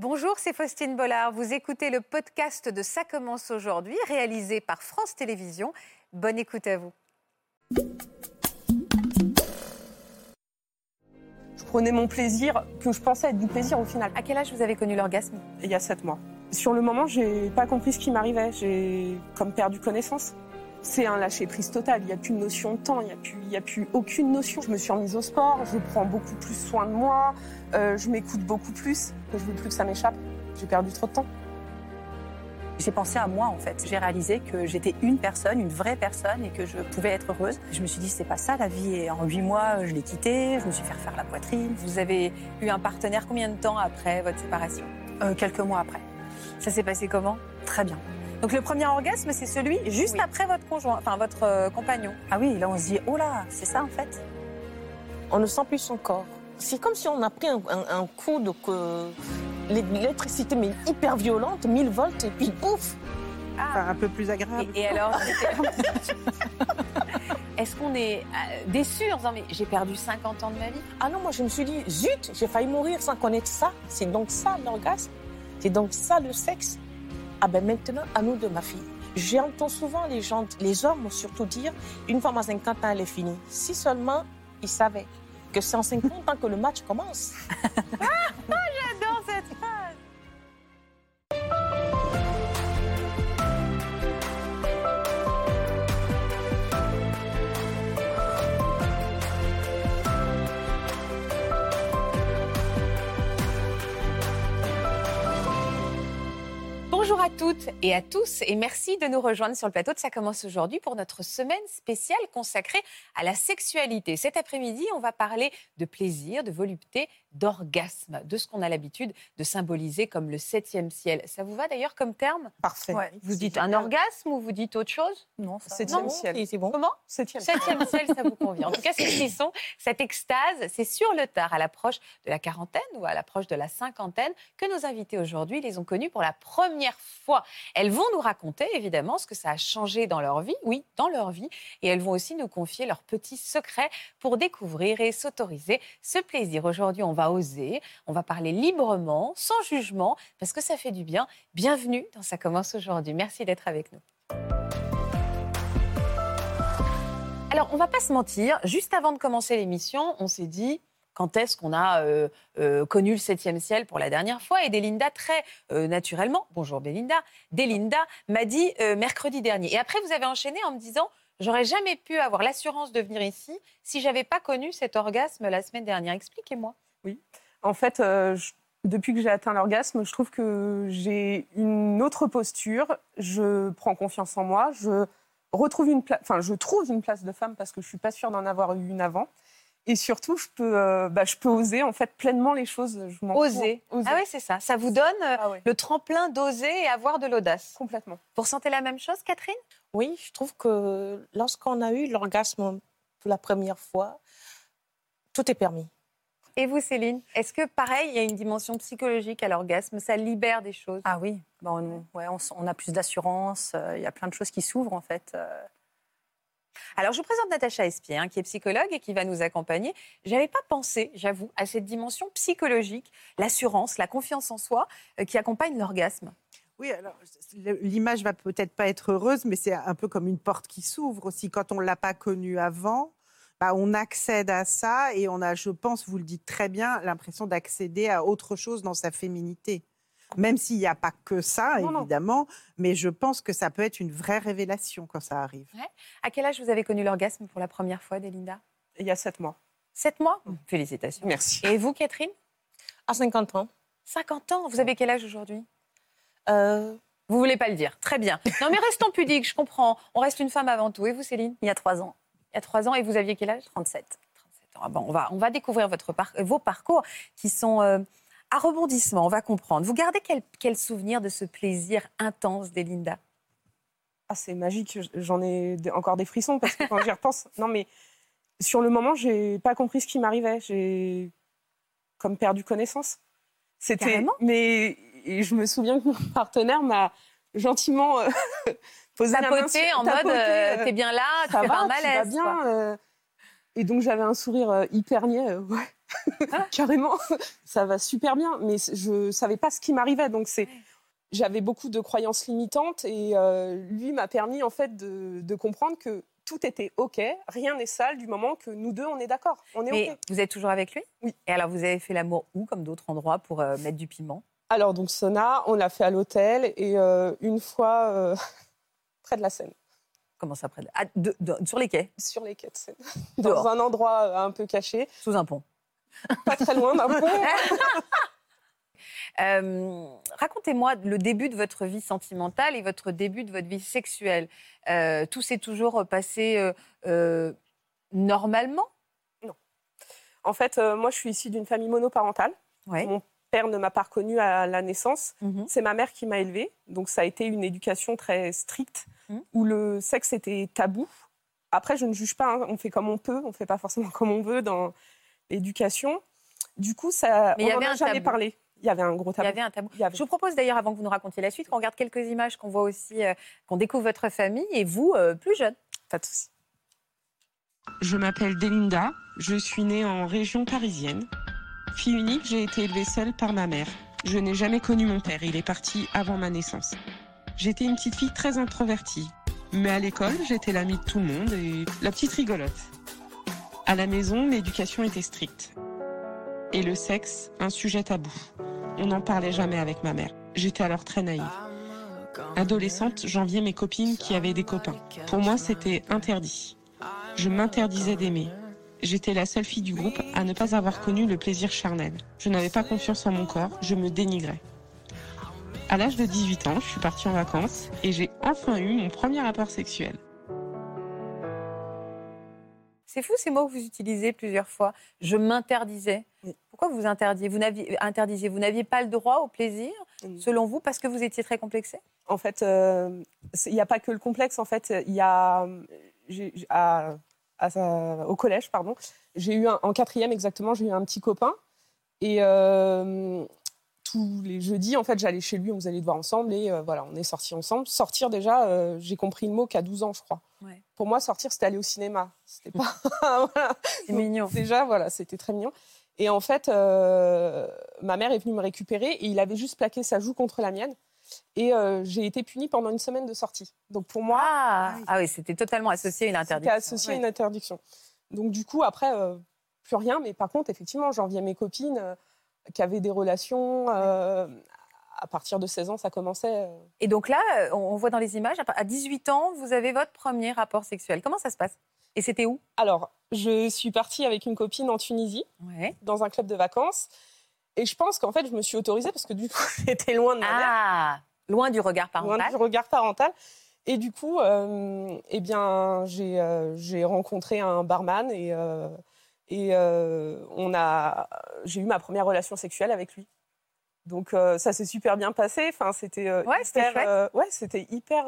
Bonjour, c'est Faustine Bollard. Vous écoutez le podcast de Ça commence aujourd'hui, réalisé par France Télévisions. Bonne écoute à vous. Je prenais mon plaisir, que je pensais être du plaisir au final. À quel âge vous avez connu l'orgasme? Il y a sept mois. Sur le moment, j'ai pas compris ce qui m'arrivait. J'ai comme perdu connaissance. C'est un lâcher prise total. Il n'y a plus de notion de temps. Il n'y a, plus, aucune notion. Je me suis remise au sport. Je prends beaucoup plus soin de moi. Euh, je m'écoute beaucoup plus. Je veux plus que ça m'échappe. J'ai perdu trop de temps. J'ai pensé à moi en fait. J'ai réalisé que j'étais une personne, une vraie personne et que je pouvais être heureuse. Je me suis dit c'est pas ça la vie. Et en huit mois, je l'ai quitté. Je me suis fait refaire la poitrine. Vous avez eu un partenaire combien de temps après votre séparation? Euh, quelques mois après. Ça s'est passé comment? Très bien. Donc le premier orgasme, c'est celui juste Oui. après votre conjoint, enfin votre euh, compagnon. Ah oui, là on se dit oh là, c'est ça en fait. on ne sent plus son corps. C'est comme si on a pris un, un- un coup de que l'électricité mais hyper violente, 1000 volts et puis pouf. Enfin, un peu plus agréable. Et, et alors, est-ce qu'on est euh, déçu en disant mais j'ai perdu 50 ans de ma vie? Ah non, moi je me suis dit zut, j'ai failli mourir sans connaître ça. C'est donc ça l'orgasme, c'est donc ça le sexe. Ah ben maintenant à nous de ma fille. J'entends souvent les gens, les hommes surtout dire une femme à 50 ans elle est finie. Si seulement ils savaient que c'est en 50 ans que le match commence. J'adore cette à toutes et à tous et merci de nous rejoindre sur le plateau de Ça commence aujourd'hui pour notre semaine spéciale consacrée à la sexualité. Cet après-midi, on va parler de plaisir, de volupté, d'orgasme, de ce qu'on a l'habitude de symboliser comme le septième ciel. Ça vous va d'ailleurs comme terme? Parfait. Ouais. Vous dites un orgasme ou vous dites autre chose? Non, ça. Septième Non, ciel. C'est bon. Comment? Septième. Septième ciel, ça vous convient. En tout cas, ces frissons, cette extase, c'est sur le tard, à l'approche de la quarantaine ou à l'approche de la cinquantaine, que nos invités aujourd'hui les ont connus pour la première fois. Elles vont nous raconter, évidemment, ce que ça a changé dans leur vie, oui, dans leur vie, et elles vont aussi nous confier leurs petits secrets pour découvrir et s'autoriser ce plaisir. Aujourd'hui, on va oser, on va parler librement, sans jugement, parce que ça fait du bien. Bienvenue dans Ça commence aujourd'hui. Merci d'être avec nous. Alors, on va pas se mentir, juste avant de commencer l'émission, on s'est dit quand est-ce qu'on a euh, euh, connu le septième ciel pour la dernière fois? Et Delinda, très euh, naturellement, bonjour Belinda, Delinda m'a dit mercredi dernier. Et après, vous avez enchaîné en me disant j'aurais jamais pu avoir l'assurance de venir ici si j'avais pas connu cet orgasme la semaine dernière. Expliquez-moi. En fait, euh, je- depuis que j'ai atteint l'orgasme, je trouve que j'ai une autre posture. Je prends confiance en moi. Je retrouve une place. Enfin, je trouve une place de femme parce que je suis pas sûre d'en avoir eu une avant. Et surtout, je peux, euh, bah, je peux oser en fait pleinement les choses. Je. Oser. Oser. Ah oui, c'est ça. Ça vous donne euh, Ah ouais, le tremplin d'oser et avoir de l'audace. complètement. Vous ressentez la même chose, Catherine? Oui, je trouve que lorsqu'on a eu l'orgasme pour la première fois, tout est permis. Et vous, Céline Est-ce que, pareil, il y a une dimension psychologique à l'orgasme? Ça libère des choses? Ah oui, bon, on, ouais, on, a plus d'assurance. euh, Il y a plein de choses qui s'ouvrent en fait. euh. Alors, je vous présente Natacha Espier, hein, qui est psychologue et qui va nous accompagner. Je n'avais pas pensé, j'avoue, à cette dimension psychologique, l'assurance, la confiance en soi, euh, qui accompagne l'orgasme. Oui, alors l'image va peut-être pas être heureuse, mais c'est un peu comme une porte qui s'ouvre aussi. Quand on l'a pas connu avant, bah, on accède à ça et on a, je pense, vous le dites très bien, l'impression d'accéder à autre chose dans sa féminité. Même s'il n'y a pas que ça, Non, non. évidemment, mais je pense que ça peut être une vraie révélation quand ça arrive. À quel âge vous avez connu l'orgasme pour la première fois, Delinda? Il y a sept mois. Sept mois? Félicitations. Merci. Et vous, Catherine? À 50 ans, 50 ans? Vous avez quel âge aujourd'hui? Euh, Vous voulez pas le dire. Très bien. Non, mais restons pudiques, je comprends. On reste une femme avant tout. Et vous, Céline? Il y a trois ans, y a trois ans. Et vous aviez quel âge? 37. 37 ans. Ah bon, on, va, on va découvrir votre par- vos parcours qui sont euh, à rebondissement. On va comprendre. Vous gardez quel, quel souvenir de ce plaisir intense d'Elinda? Ah, c'est magique. J'en ai encore des frissons parce que quand j'y repense. Non, mais sur le moment, j'ai pas compris ce qui m'arrivait. J'ai comme perdu connaissance. C'était. Mais et je me souviens que mon partenaire m'a gentiment la main Tapoter sur- en mode euh, euh, t'es bien là, tu ça fais va, pas un tu vas malaise. bien. euh. Et donc j'avais un sourire euh, hyper niais. euh, ouais. carrément. Ça va super bien, mais je savais pas ce qui m'arrivait. Donc c'est, j'avais beaucoup de croyances limitantes et lui m'a permis en fait de, de comprendre que tout était ok, rien n'est sale du moment que nous deux on est d'accord, on est Mais ok. vous êtes toujours avec lui? Oui. Et alors, vous avez fait l'amour où, comme d'autres endroits, pour euh, mettre du piment? Alors donc sauna, on l'a fait à l'hôtel et euh, une fois euh, près de la Seine, Comment ça, près de... Ah, de- de- Sur les quais, sur les quais de Seine, Dehors. dans un endroit euh, un peu caché, sous un pont. pas très loin d'un pont. Euh, Racontez-moi le début de votre vie sentimentale et votre début de votre vie sexuelle. Euh, tout s'est toujours passé euh, normalement? En fait, moi je suis issue d'une famille monoparentale. Ouais. Mon père ne m'a pas reconnue à la naissance. Mhm. C'est ma mère qui m'a élevée, donc ça a été une éducation très stricte Mhm. où le sexe était tabou. Après, je ne juge pas, hein, on fait comme on peut, on ne fait pas forcément comme on veut dans l'éducation. Du coup, ça, Mais on n'en a jamais tabou. parlé. Il y avait un gros Il y tabou. avait un tabou. Avait- Je vous propose d'ailleurs, avant que vous nous racontiez la suite, qu'on regarde quelques images, qu'on voit aussi, euh, qu'on découvre votre famille et vous, euh, plus jeune. Pas de souci. Je m'appelle Delinda, je suis née en région parisienne. Fille unique, j'ai été élevée seule par ma mère. Je n'ai jamais connu mon père, il est parti avant ma naissance. J'étais une petite fille très introvertie, mais à l'école, j'étais l'amie de tout le monde et la petite rigolote. À la maison, l'éducation était stricte. Et le sexe, un sujet tabou. On n'en parlait jamais avec ma mère. J'étais alors très naïve. Adolescente, j'enviais mes copines qui avaient des copains. Pour moi, c'était interdit. Je m'interdisais d'aimer. J'étais la seule fille du groupe à ne pas avoir connu le plaisir charnel. Je n'avais pas confiance en mon corps, je me dénigrais. À l'âge de 18 ans, je suis partie en vacances et j'ai enfin eu mon premier rapport sexuel. C'est fou ces mots que vous utilisez plusieurs fois. Je m'interdisais. Pourquoi vous vous interdiez Vous n'aviez interdisiez, vous n'aviez pas le droit au plaisir, Mm. selon vous, parce que vous étiez très complexé En fait, euh, il n'y a pas que le complexe. En fait, il y a j'ai- à- au collège, pardon, j'ai eu un- en quatrième exactement, j'ai eu un petit copain et euh, tous les jeudis, en fait, j'allais chez lui, on faisait les devoirs ensemble et euh, voilà, on est sortis ensemble. Sortir déjà, euh, j'ai compris le mot qu'à 12 ans, je crois. Ouais. Pour moi, sortir, c'était aller au cinéma. C'était pas voilà. C'est mignon. Déjà, voilà, c'était très mignon. Et en fait, ma mère est venue me récupérer et il avait juste plaqué sa joue contre la mienne. Et euh, j'ai été punie pendant une semaine de sortie. Donc pour moi, Ah, ah oui, c'était totalement associé à une c'était interdiction. associé à une interdiction. Donc du coup, après, euh, plus rien. Mais par contre, effectivement, j'enviais mes copines euh, qui avaient des relations. euh, à partir de 16 ans, ça commençait. Et donc là, on on voit dans les images, à 18 ans, vous avez votre premier rapport sexuel. Comment ça se passe? Et c'était où? Alors, je suis partie avec une copine en Tunisie, ouais. dans un club de vacances. Et je pense qu'en fait, je me suis autorisée parce que du coup, j'étais loin de ma mère. Ah, loin du regard loin parental. du regard parental. Et du coup, euh, eh bien, j'ai euh, j'ai rencontré un barman et, euh, et on a, j'ai eu ma première relation sexuelle avec lui. Donc ça s'est super bien passé. Enfin, c'était Ouais, c'était hyper, ouais, c'était hyper,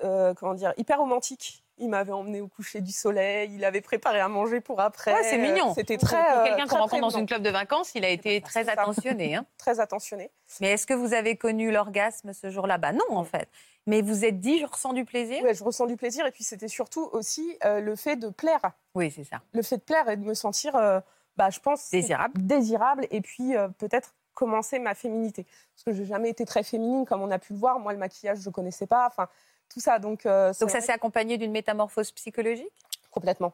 comment dire, hyper romantique. Il m'avait emmené au coucher du soleil. Il avait préparé à manger pour après. Ouais, c'est mignon. C'était très. Pour euh, quelqu'un très qu'on rencontre dans une club de vacances, il a été très C'est ça. attentionné. hein. très attentionné. Mais est-ce que vous avez connu l'orgasme ce jour-là? Bah non, en fait. Mais vous êtes dit, je ressens du plaisir? Ouais, je ressens du plaisir et puis c'était surtout aussi euh, le fait de plaire. Oui, c'est ça. le fait de plaire et de me sentir, euh, bah, je pense, Désirable. désirable et puis euh, peut-être commencer ma féminité. Parce que j'ai jamais été très féminine, comme on a pu le voir. Moi, le maquillage, je connaissais pas. Enfin, tout ça. Donc, euh, Donc ça s'est accompagné d'une métamorphose psychologique? Que- complètement,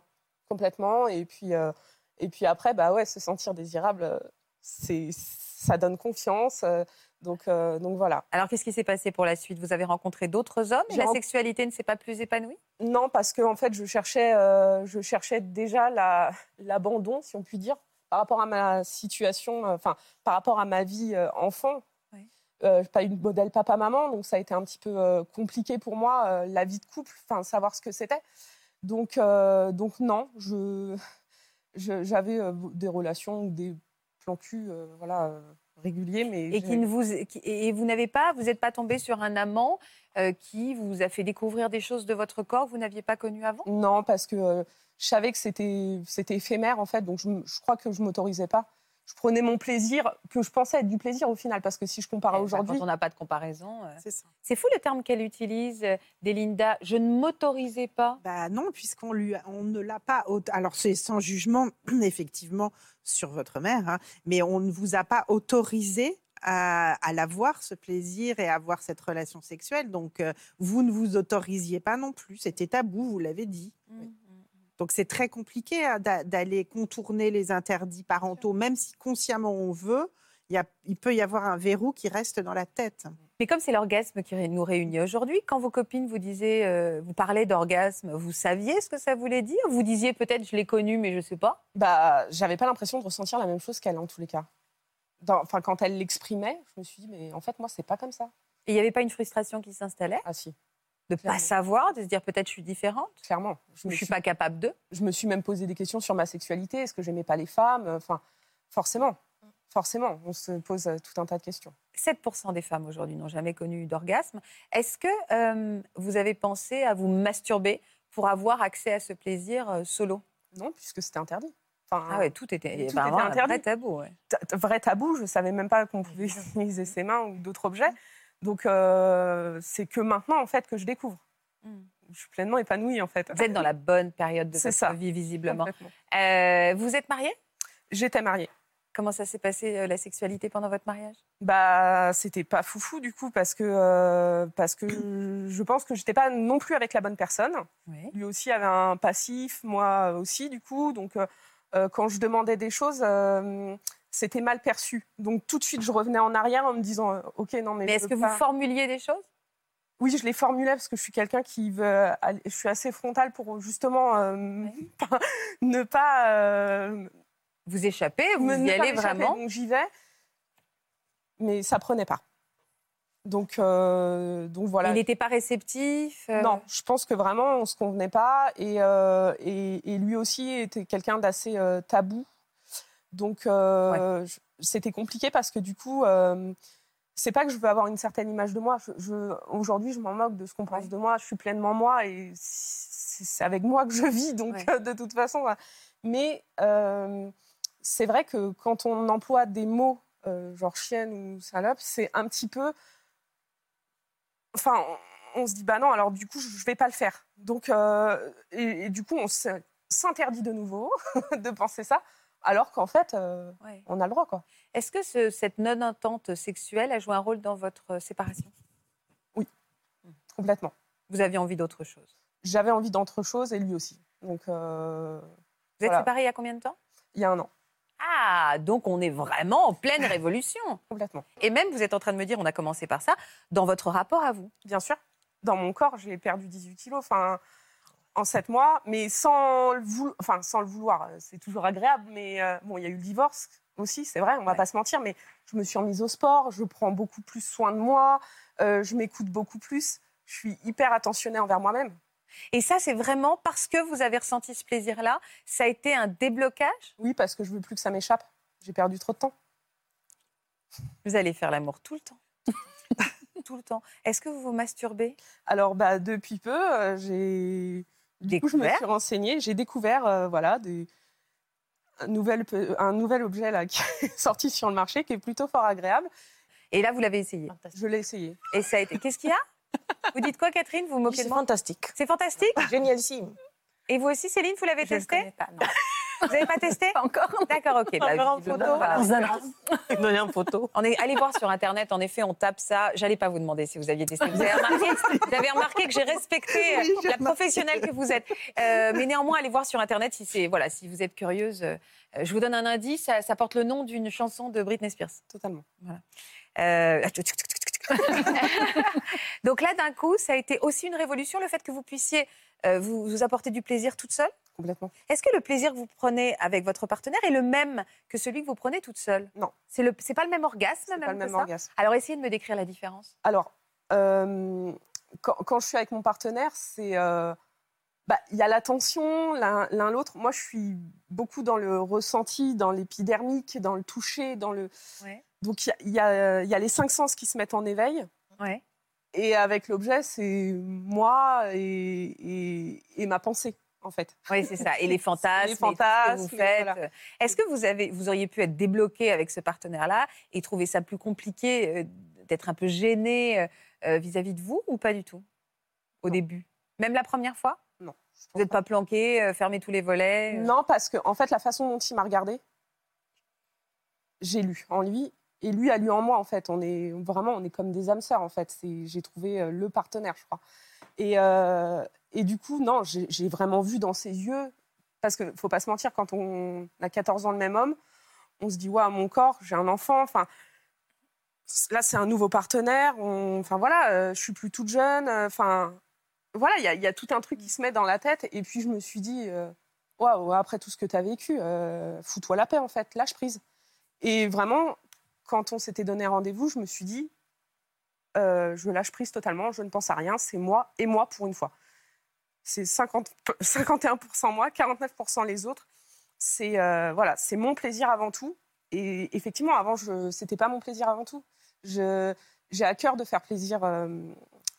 complètement. Et puis, euh, et puis après, bah ouais, se sentir désirable, c'est, ça donne confiance. donc, euh, donc voilà. Alors qu'est-ce qui s'est passé pour la suite? Vous avez rencontré d'autres hommes et la sexualité ne s'est pas plus épanouie? Non, parce que en fait, je cherchais, euh, je cherchais déjà la- l'abandon, si on peut dire, par rapport à ma situation, enfin, par rapport à ma vie enfant. Euh, pas eu de modèle papa-maman, donc ça a été un petit peu euh, compliqué pour moi, euh, la vie de couple, enfin, savoir ce que c'était. Donc, euh, donc non, je, j'avais des relations ou des plans cul, voilà, réguliers, mais et, qui ne vous, qui- et vous n'avez pas, vous n'êtes pas tombé sur un amant qui vous a fait découvrir des choses de votre corps que vous n'aviez pas connues avant? Non, parce que je savais que c'était c'était éphémère en fait, donc je, je crois que je m'autorisais pas. Je prenais mon plaisir, que je pensais être du plaisir au final, parce que si je compare à Eh ben, aujourd'hui, Quand on n'a pas de comparaison. euh. C'est fou le terme qu'elle utilise, euh, Delinda. Je ne m'autorisais pas. Bah non, puisqu'on lui, on ne l'a pas. Alors c'est sans jugement, effectivement, sur votre mère, hein, mais on ne vous a pas autorisé à, à l'avoir ce plaisir et à avoir cette relation sexuelle. Donc euh, vous ne vous autorisiez pas non plus. C'était tabou, vous l'avez dit. Mm, Donc c'est très compliqué hein, d'a- d'aller contourner les interdits parentaux, même si consciemment on veut. Il, y a- il peut y avoir un verrou qui reste dans la tête. Mais comme c'est l'orgasme qui nous réunit aujourd'hui, quand vos copines vous disaient, euh, vous parlaient d'orgasme, vous saviez ce que ça voulait dire? Vous disiez peut-être je l'ai connu mais je sais pas? bah, j'avais pas l'impression de ressentir la même chose qu'elle en tous les cas. Enfin, quand elle l'exprimait, je me suis dit, mais en fait, moi, c'est pas comme ça. Et il n'y avait pas une frustration qui s'installait? Ah si, de ne pas savoir, de se dire peut-être je suis différente, clairement. Je ne suis suis pas capable de. je me suis même posé des questions sur ma sexualité. Est-ce que j'aimais pas les femmes? Enfin, forcément, forcément, on se pose euh, tout un tas de questions. 7% des femmes aujourd'hui n'ont jamais connu d'orgasme. Est-ce que euh, vous avez pensé à vous masturber pour avoir accès à ce plaisir euh, solo? Non, puisque c'était interdit. Enfin, Ah ouais, tout était, Tout vraiment était un interdit. vrai tabou. ouais. vrai tabou. Je savais même pas qu'on pouvait utiliser ses mains ou d'autres objets. Donc, euh, c'est que maintenant, en fait, que je découvre. Mm. Je suis pleinement épanouie, en fait. Vous êtes dans la bonne période de votre ça. vie, visiblement. Euh, vous êtes mariée? J'étais mariée. Comment ça s'est passé, euh, la sexualité, pendant votre mariage? Bah, c'était pas foufou du coup parce que parce que je pense que j'étais pas non plus avec la bonne personne. Oui. Lui aussi avait un passif, moi aussi du coup. Donc quand je demandais des choses, c'était mal perçu. Donc tout de suite je revenais en arrière en me disant euh, ok non mais. Mais est-ce que vous formuliez des choses? Oui, je les formulais parce que je suis quelqu'un qui veut. aller- Je suis assez frontale pour justement euh, ne pas euh, Vous échappez, vous me- y ne allez vraiment? Donc j'y vais, mais ça prenait pas. Donc, euh, donc voilà. Il n'était pas réceptif Non, je pense que vraiment on se convenait pas et, et, et lui aussi était quelqu'un d'assez tabou. Donc euh, c'était compliqué parce que du coup, euh, c'est pas que je veux avoir une certaine image de moi. Je- Aujourd'hui, je m'en moque de ce qu'on pense Ouais. de moi. Je suis pleinement moi et c'est avec moi que je vis. Donc Ouais. de toute façon, mais euh, c'est vrai que quand on emploie des mots euh, genre chienne ou salope, c'est un petit peu enfin, on, on se dit bah non, alors du coup, je je vais pas le faire. Donc, euh, et, et du coup, on s'interdit de nouveau de penser ça, alors qu'en fait, euh, Ouais. on a le droit, quoi. Est-ce que ce- cette non-entente sexuelle a joué un rôle dans votre euh, séparation? Complètement. Vous aviez envie d'autre chose? J'avais envie d'autre chose et lui aussi. Donc, euh, Vous êtes séparés il y a combien de temps? Il y a un an, Ah, donc on est vraiment en pleine révolution. complètement. Et même, vous êtes en train de me dire, on a commencé par ça, dans votre rapport à vous. Bien sûr, dans mon corps, j'ai perdu 18 kilos, enfin, en 7 mois, mais sans le, vouloir, enfin, sans le vouloir. C'est toujours agréable, mais euh, bon, il y a eu le divorce aussi, c'est vrai, on va Ouais. pas se mentir, mais je me suis remise au sport, je prends beaucoup plus soin de moi, euh, je m'écoute beaucoup plus, je suis hyper attentionnée envers moi-même. Et ça, c'est vraiment parce que vous avez ressenti ce plaisir-là, ça a été un déblocage? Oui, parce que je veux plus que ça m'échappe. J'ai perdu trop de temps. Vous allez faire l'amour tout le temps. tout le temps. Est-ce que vous vous masturbez? Alors, bah, depuis peu, euh, j'ai. Du coup, je me suis renseignée. J'ai découvert euh, voilà, des... un, nouvel, un nouvel objet là, qui est sorti sur le marché qui est plutôt fort agréable. Et là, vous l'avez essayé. Je l'ai essayé. Et ça a été. Qu'est-ce qu'il y a? Vous dites quoi, Catherine? Vous vous moquez C'est de moi? fantastique. C'est fantastique? Génialissime. Et vous aussi, Céline, vous l'avez Je ne testé? connais pas, non. Vous n'avez pas testé Pas encore. D'accord, ok. Bah, en photo. voilà. Donner en photo. On est allez voir sur internet. En effet, on tape ça. J'allais pas vous demander si vous aviez testé. Vous avez remarqué, vous avez remarqué que j'ai respecté Oui, la professionnelle que vous êtes. Euh, mais néanmoins, allez voir sur internet si c'est voilà si vous êtes curieuse. euh, je vous donne un indice. Ça, ça porte le nom d'une chanson de Britney Spears. Totalement. Euh, Donc là, d'un coup, ça a été aussi une révolution le fait que vous puissiez euh, vous, vous apporter du plaisir toute seule? Complètement. Est-ce que le plaisir que vous prenez avec votre partenaire est le même que celui que vous prenez toute seule? Non. C'est le c'est pas le même orgasme même pas le même ça? orgasme. Alors essayez de me décrire la différence. Alors, euh, quand, quand je suis avec mon partenaire, c'est. euh, bah, Il y a la tension l'un l'un l'autre. Moi, je suis beaucoup dans le ressenti, dans l'épidermique, dans le toucher, dans le. Ouais. Donc, il y a- y, y les cinq sens qui se mettent en éveil. Ouais. Et avec l'objet, c'est moi et, et- et ma pensée, en fait. Oui, c'est ça. Et les fantasmes, Les et tout ce que vous faites. voilà. Est-ce que vous, avez, vous auriez pu être débloqué avec ce partenaire-là et trouver ça plus compliqué, euh, d'être un peu gêné euh, euh, vis-à-vis de vous ou pas du tout Au Non. début? Même la première fois? Non. Vous n'êtes pas planqué, euh, fermé tous les volets Non, parce que en fait, la façon dont il m'a regardé, j'ai lu en lui et lui a lu en moi. En fait, on est vraiment, on est comme des âmes sœurs. En fait, j'ai trouvé le partenaire, je crois. Et, euh, et du coup, non, j'ai vraiment vu dans ses yeux, parce que faut pas se mentir, quand on a 14 ans le même homme, on se dit ouais, mon corps, j'ai un enfant. Enfin, là, c'est un nouveau partenaire. on- Enfin voilà, euh, je suis plus toute jeune. euh, Enfin voilà, il y, a- tout un truc qui se met dans la tête. Et puis je me suis dit, euh, waouh, après tout ce que tu as vécu, euh, fous-toi la paix en fait, lâche prise. Et vraiment, quand on s'était donné rendez-vous, je me suis dit, je lâche prise totalement, je ne pense à rien, c'est moi et moi pour une fois. C'est 50 51% moi, 49% les autres. C'est euh, voilà, c'est mon plaisir avant tout. Et effectivement, avant, je c'était pas mon plaisir avant tout. J'ai à cœur de faire plaisir, euh,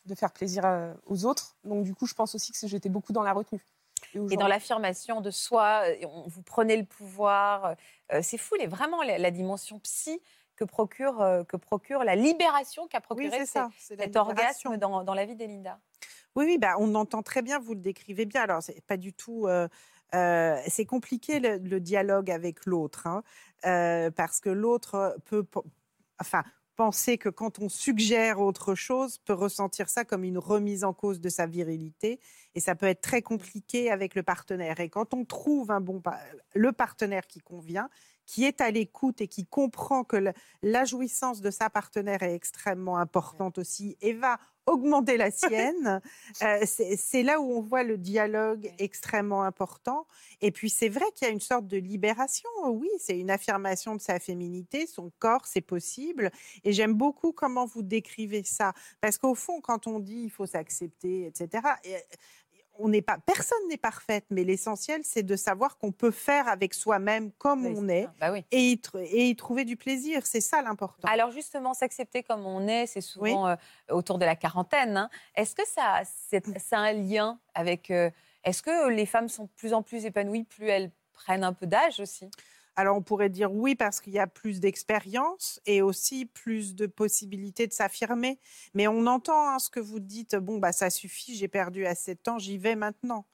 de faire plaisir euh, aux autres. Donc du coup, je pense aussi que j'étais beaucoup dans la retenue. Et dans l'affirmation de soi, on- vous prenez le pouvoir. euh, c'est fou, les, vraiment la, la dimension psy que procure, euh, que procure la libération qu'a procuré ces- cet orgasme dans, dans la vie d'Elinda. Oui, oui, bah, on entend très bien, vous le décrivez bien. Alors, c'est pas du tout. euh, euh, c'est compliqué le, dialogue avec l'autre, hein, euh, parce que l'autre peut, pe- enfin, penser que quand on suggère autre chose, peut ressentir ça comme une remise en cause de sa virilité, et ça peut être très compliqué avec le partenaire. Et quand on trouve un bon, le partenaire qui convient, qui est à l'écoute et qui comprend que la jouissance de sa partenaire est extrêmement importante aussi et va augmenter la sienne, euh, c'est c'est là où on voit le dialogue extrêmement important. Et puis c'est vrai qu'il y a une sorte de libération, oui, c'est une affirmation de sa féminité, son corps, c'est possible. Et j'aime beaucoup comment vous décrivez ça, parce qu'au fond, quand on dit il faut s'accepter, etc. et- on n'est pas, personne n'est parfaite, mais l'essentiel, c'est de savoir qu'on peut faire avec soi-même comme Oui, on est. Bah oui. et y, et y trouver du plaisir. C'est ça l'important. Alors justement, s'accepter comme on est, c'est souvent euh, autour de la quarantaine. hein. Est-ce que ça, c'est- un lien avec... euh, Est-ce que les femmes sont de plus en plus épanouies, plus elles prennent un peu d'âge aussi? Alors on pourrait dire oui parce qu'il y a plus d'expérience et aussi plus de possibilités de s'affirmer. Mais on entend hein, ce que vous dites. Bon bah ça suffit, j'ai perdu assez de temps, j'y vais maintenant.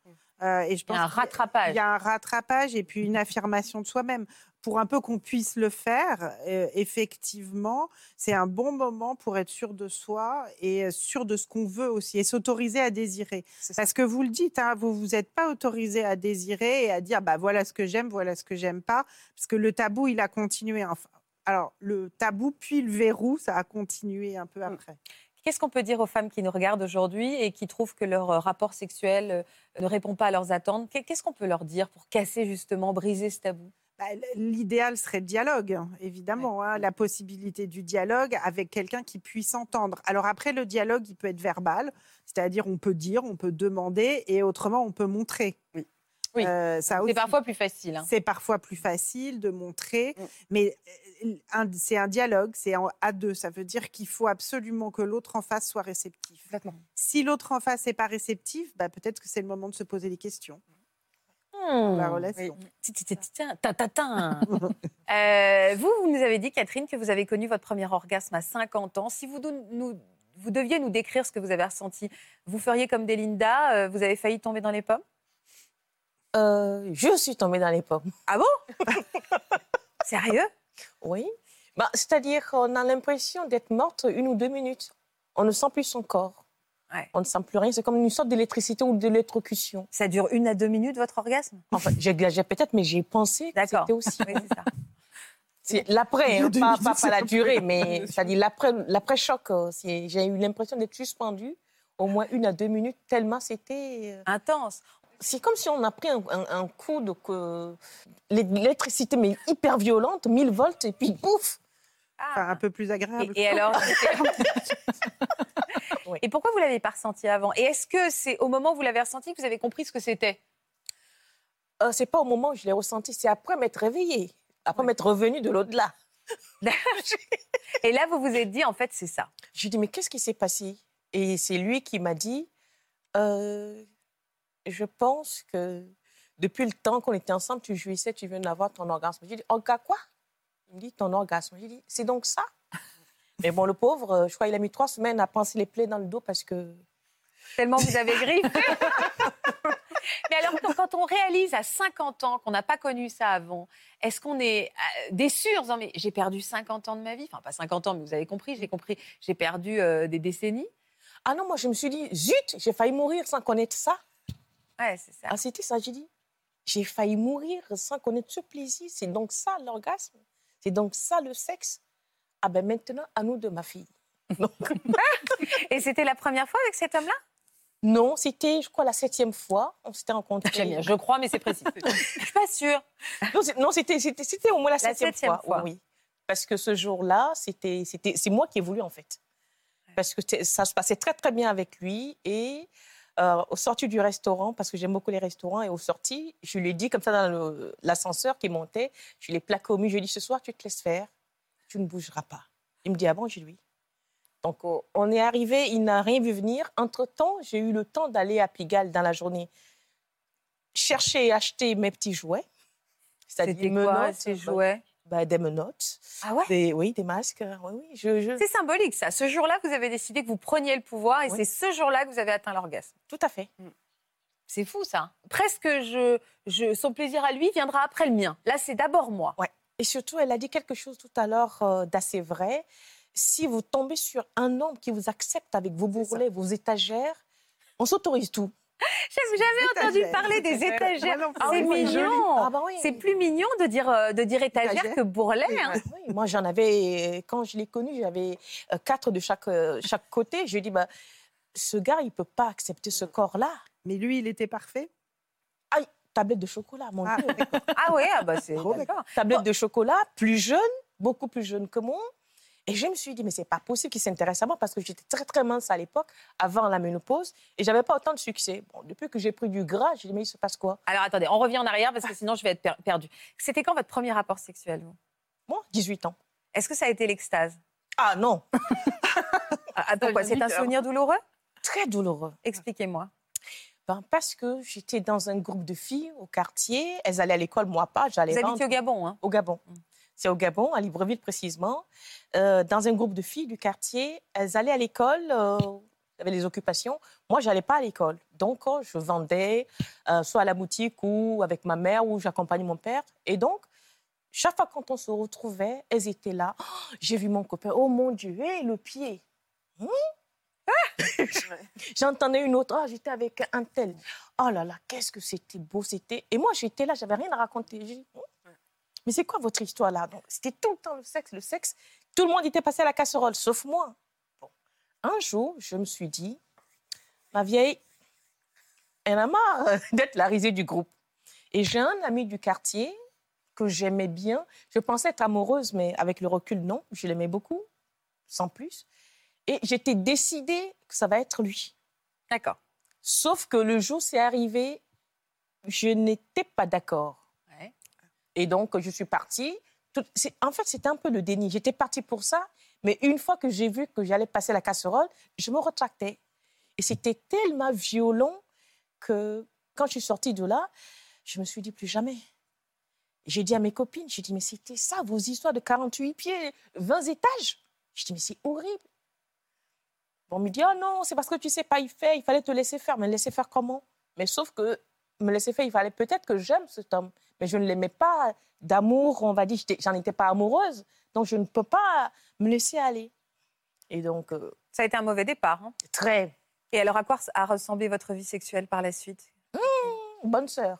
Euh, et je Il y pense a un rattrapage. Il y a un rattrapage et puis une affirmation de soi-même. Pour un peu qu'on puisse le faire, euh, effectivement, c'est un bon moment pour être sûr de soi et euh, sûr de ce qu'on veut aussi et s'autoriser à désirer. Parce que vous le dites, hein, vous vous êtes pas autorisé à désirer et à dire bah voilà ce que j'aime, voilà ce que j'aime pas, parce que le tabou il a continué. Enfin, alors le tabou puis le verrou, ça a continué un peu Mm. après. Qu'est-ce qu'on peut dire aux femmes qui nous regardent aujourd'hui et qui trouvent que leur euh, rapport sexuel euh, ne répond pas à leurs attentes? Qu'est- Qu'est-ce qu'on peut leur dire pour casser justement, briser ce tabou? L'idéal serait le dialogue, évidemment, hein, la possibilité du dialogue avec quelqu'un qui puisse entendre. Alors après, le dialogue, il peut être verbal, c'est-à-dire on peut dire, on peut demander, et autrement, on peut montrer. Oui. Oui. Euh, ça C'est aussi, parfois plus facile. hein. C'est parfois plus facile de montrer, Mm. mais euh, un- c'est un dialogue, c'est en- à deux. Ça veut dire qu'il faut absolument que l'autre en face soit réceptif. Si l'autre en face n'est pas réceptif, bah, peut-être que c'est le moment de se poser des questions la relation. Vous, vous nous avez dit, Catherine, que vous avez connu votre premier orgasme à 50 ans. Si vous, nous, vous deviez nous décrire ce que vous avez ressenti, vous feriez comme des Linda euh, Vous avez failli tomber dans les pommes? Euh, je suis tombée dans les pommes. Sérieux? Oui. Bah, C'est-à-dire qu'on a l'impression d'être morte une ou deux minutes. On ne sent plus son corps. Ouais. On ne sent plus rien. C'est comme une sorte d'électricité ou d'électrocution. Ça dure une à deux minutes, votre orgasme? Enfin, j'exagère peut-être, mais j'ai pensé que D'accord. c'était aussi. Oui, c'est ça. C'est l'après, hein, pas, minutes, pas, pas la durée, mais c'est-à-dire l'après, l'après-choc. euh, c'est- J'ai eu l'impression d'être suspendue au moins une à deux minutes, tellement c'était... euh, Intense. C'est comme si on a pris un, un- un coup de l'électricité, mais hyper violente, 1000 volts, et puis pouf Enfin, un peu plus agréable. Et, et alors Oui. Et pourquoi vous l'avez pas ressenti avant? Et est-ce que c'est au moment où vous l'avez ressenti que vous avez compris ce que c'était? Euh, C'est pas au moment où je l'ai ressenti, c'est après m'être réveillée, après Ouais. m'être revenue de l'au-delà. Et là, vous vous êtes dit, en fait, c'est ça. Je dit, mais qu'est-ce qui s'est passé? Et c'est lui qui m'a dit, euh, je pense que depuis le temps qu'on était ensemble, tu jouissais, tu viens d'avoir ton orgasme. J'ai dit, gars, quoi? Il me dit, ton orgasme. J'ai dit, c'est donc ça? Mais bon, le pauvre, euh, je crois qu'il a mis trois semaines à penser les plaies dans le dos parce que. Tellement vous avez griffé. mais alors, quand- on réalise à 50 ans qu'on n'a pas connu ça avant, est-ce qu'on est euh, déçu en disant, mais j'ai perdu 50 ans de ma vie? Enfin, pas 50 ans, mais vous avez compris, j'ai compris, j'ai perdu euh, des décennies. Ah non, moi, je me suis dit, zut, j'ai failli mourir sans connaître ça. Ouais, c'est ça. Ah, c'était ça, j'ai dit. J'ai failli mourir sans connaître ce plaisir. C'est donc ça l'orgasme. C'est donc ça le sexe. Ah ben maintenant, à nous de ma fille. Et c'était la première fois avec cet homme-là? Non, c'était, je crois, la septième fois. On s'était rencontrés. Je crois, mais c'est précis. Je suis pas sûre. Non, c'était, au moins la, septième, septième fois. fois. Oui, Parce que ce jour-là, c'était, c'était, c'est moi qui ai voulu, en fait. Parce que ça se passait très, très bien avec lui. Et euh, au sorti du restaurant, parce que j'aime beaucoup les restaurants, et au sorti, je lui ai dit, comme ça, dans l'ascenseur qui montait, je l'ai plaqué au mur. Je lui ai dit, ce soir, tu te laisses faire. Tu ne bougeras pas. Il me dit, ah bon, j'ai dit oui. Donc, oh, on est arrivé, il n'a rien vu venir. Entre-temps, j'ai eu le temps d'aller à Pigalle dans la journée chercher et acheter mes petits jouets. C'est-à-dire menottes, ces jouets? Bah, des menottes, Ah ouais? Des, oui, des masques. Oui, oui, je, je- C'est symbolique, ça. Ce jour-là, vous avez décidé que vous preniez le pouvoir et Oui. c'est ce jour-là que vous avez atteint l'orgasme. tout à fait. C'est fou, ça. Presque, je, je, son plaisir à lui viendra après le mien. Là, c'est d'abord moi. Et surtout, elle a dit quelque chose tout à l'heure euh, d'assez vrai. Si vous tombez sur un homme qui vous accepte avec vos bourrelets, vos étagères, on s'autorise tout. J'avais jamais entendu Étagères. parler des étagères. Plus. c'est Ah oui, mignon. Ah bah oui. C'est plus mignon de dire, euh, de dire étagère Étagère. que bourrelet. hein. Oui, moi, j'en avais, quand je l'ai connu, j'avais euh, quatre de chaque, chaque côté. Je lui ai dit, bah, ce gars, il ne peut pas accepter ce corps-là. Mais lui, il était parfait. Tablette de chocolat, mon Ah. Dieu. Ah ouais, ah bah c'est tablette de chocolat, plus jeune, beaucoup plus jeune que moi. Et je me suis dit, mais c'est pas possible qu'il s'intéresse à moi parce que j'étais très très mince à l'époque, avant la ménopause, et j'avais pas autant de succès. Bon, depuis que j'ai pris du gras, j'ai dit, mais il se passe quoi? Alors attendez, on revient en arrière parce que sinon je vais être per- perdue. C'était quand votre premier rapport sexuel vous? Moi, 18 ans. Est-ce que ça a été l'extase? Ah non, Ah, Pourquoi C'est un souvenir douloureux? Très douloureux. Expliquez-moi. Ben, parce que j'étais dans un groupe de filles au quartier, elles allaient à l'école, moi pas, j'allais Vous habitez au Gabon, hein au Gabon. Mm. C'est au Gabon, à Libreville précisément, euh, dans un groupe de filles du quartier. Elles allaient à l'école, euh, avait les occupations. Moi, je n'allais pas à l'école. Donc, euh, je vendais euh, soit à la boutique ou avec ma mère ou j'accompagnais mon père. Et donc, chaque fois quand on se retrouvait, elles étaient là. Oh, J'ai vu mon copain. Oh mon Dieu, hé, le pied. Hmm? J'entendais une autre. Oh, j'étais avec un tel. Oh là là, qu'est-ce que c'était beau, c'était. Et moi, j'étais là, j'avais rien à raconter. Hmm? mais c'est quoi votre histoire là? Donc, C'était tout le temps le sexe, le sexe. Tout le monde était passé à la casserole, sauf moi. Bon. Un jour, je me suis dit, ma vieille, elle a marre d'être la risée du groupe. Et j'ai un ami du quartier que j'aimais bien. Je pensais être amoureuse, mais avec le recul, non. Je l'aimais beaucoup, sans plus. Et j'étais décidée que ça va être lui. D'accord. Sauf que le jour c'est arrivé, je n'étais pas d'accord. Ouais. Et donc, je suis partie. Tout- En fait, c'était un peu le déni. J'étais partie pour ça, mais une fois que j'ai vu que j'allais passer la casserole, je me retractais. Et c'était tellement violent que quand je suis sortie de là, je me suis dit plus jamais. J'ai dit à mes copines, j'ai dit, mais c'était ça, vos histoires de 48 pieds, 20 étages? Je dis, mais c'est horrible. On me dit, oh non, c'est parce que tu sais pas y faire, il fallait te laisser faire. Mais laisser faire comment? Mais sauf que me laisser faire, il fallait peut-être que j'aime cet homme. Mais je ne l'aimais pas d'amour, on va dire, j'en étais pas amoureuse. Donc je ne peux pas me laisser aller. Et donc, euh, Ça a été un mauvais départ. hein. très Et alors, à quoi a ressemblé votre vie sexuelle par la suite? Bonne sœur.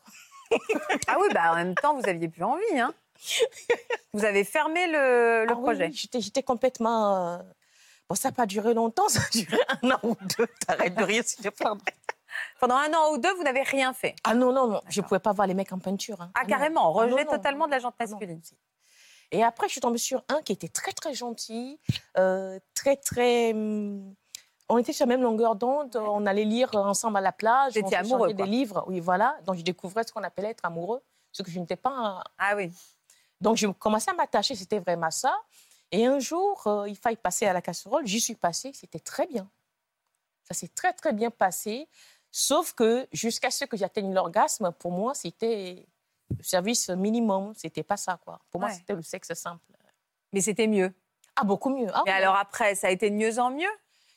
Ah oui, bah en même temps, vous aviez plus envie. Hein vous avez fermé le, le Ah projet. oui, j'étais complètement. euh, Bon, ça n'a pas duré longtemps, ça a duré un an ou deux. T'arrêtes de rire, s'il te plaît. Pendant un an ou deux, vous n'avez rien fait. Ah non, non, non, je ne pouvais pas voir les mecs en peinture. hein. Ah, non. carrément, Ah non, rejet non, totalement de la jante ah masculine. Et après, je suis tombée sur un qui était très, très gentil, euh, très, très. hum, On était sur la même longueur d'onde, on allait lire ensemble à la plage. On amoureux, des livres, oui, voilà. Donc, je découvrais ce qu'on appelait être amoureux, ce que je n'étais pas. Ah oui. Donc, je commençais à m'attacher, c'était vraiment ça. Et un jour, euh, il faille passer à la casserole, j'y suis passée, c'était très bien. Ça s'est très, très bien passé. Sauf que jusqu'à ce que j'atteigne l'orgasme, pour moi, c'était le service minimum. C'était pas ça, quoi. Pour moi, c'était le sexe simple. Mais c'était mieux. Ah, beaucoup mieux. Ah, Mais ouais. alors après, ça a été de mieux en mieux?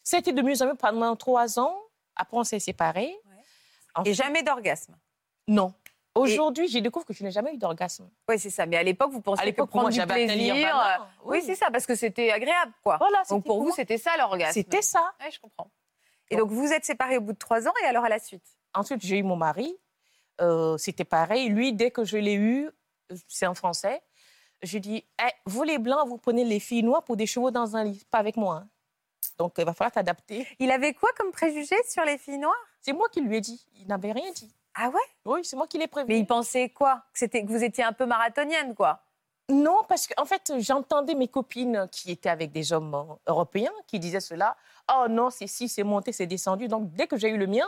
Ça a été de mieux en mieux pendant trois ans. Après, on s'est séparés. et jamais d'orgasme? Non. Aujourd'hui, j'ai découvert que je n'ai jamais eu d'orgasme. Oui, c'est ça. Mais à l'époque, vous pensiez À que pour moi, prendre du plaisir. banal. Oui, c'est ça, parce que c'était agréable, quoi. Voilà, Donc pour vous, c'était ça l'orgasme. C'était ça. Oui, je comprends. Et donc vous êtes séparés au bout de trois ans et alors à la suite? Ensuite, j'ai eu mon mari. Euh, C'était pareil. Lui, dès que je l'ai eu, euh, c'est en français, je dis Eh, Vous, les blancs, vous prenez les filles noires pour des chevaux dans un lit. Pas avec moi. hein. Donc, il va falloir t'adapter. Il avait quoi comme préjugé sur les filles noires? C'est moi qui lui ai dit. Il n'avait rien dit. Ah ouais? Oui, c'est moi qui l'ai prévenu. Mais il pensait quoi? Que, c'était, que vous étiez un peu marathonienne, quoi? Non, parce qu'en fait, j'entendais mes copines qui étaient avec des hommes européens qui disaient cela. Oh non, c'est si, c'est monté, c'est descendu. Donc, dès que j'ai eu le mien,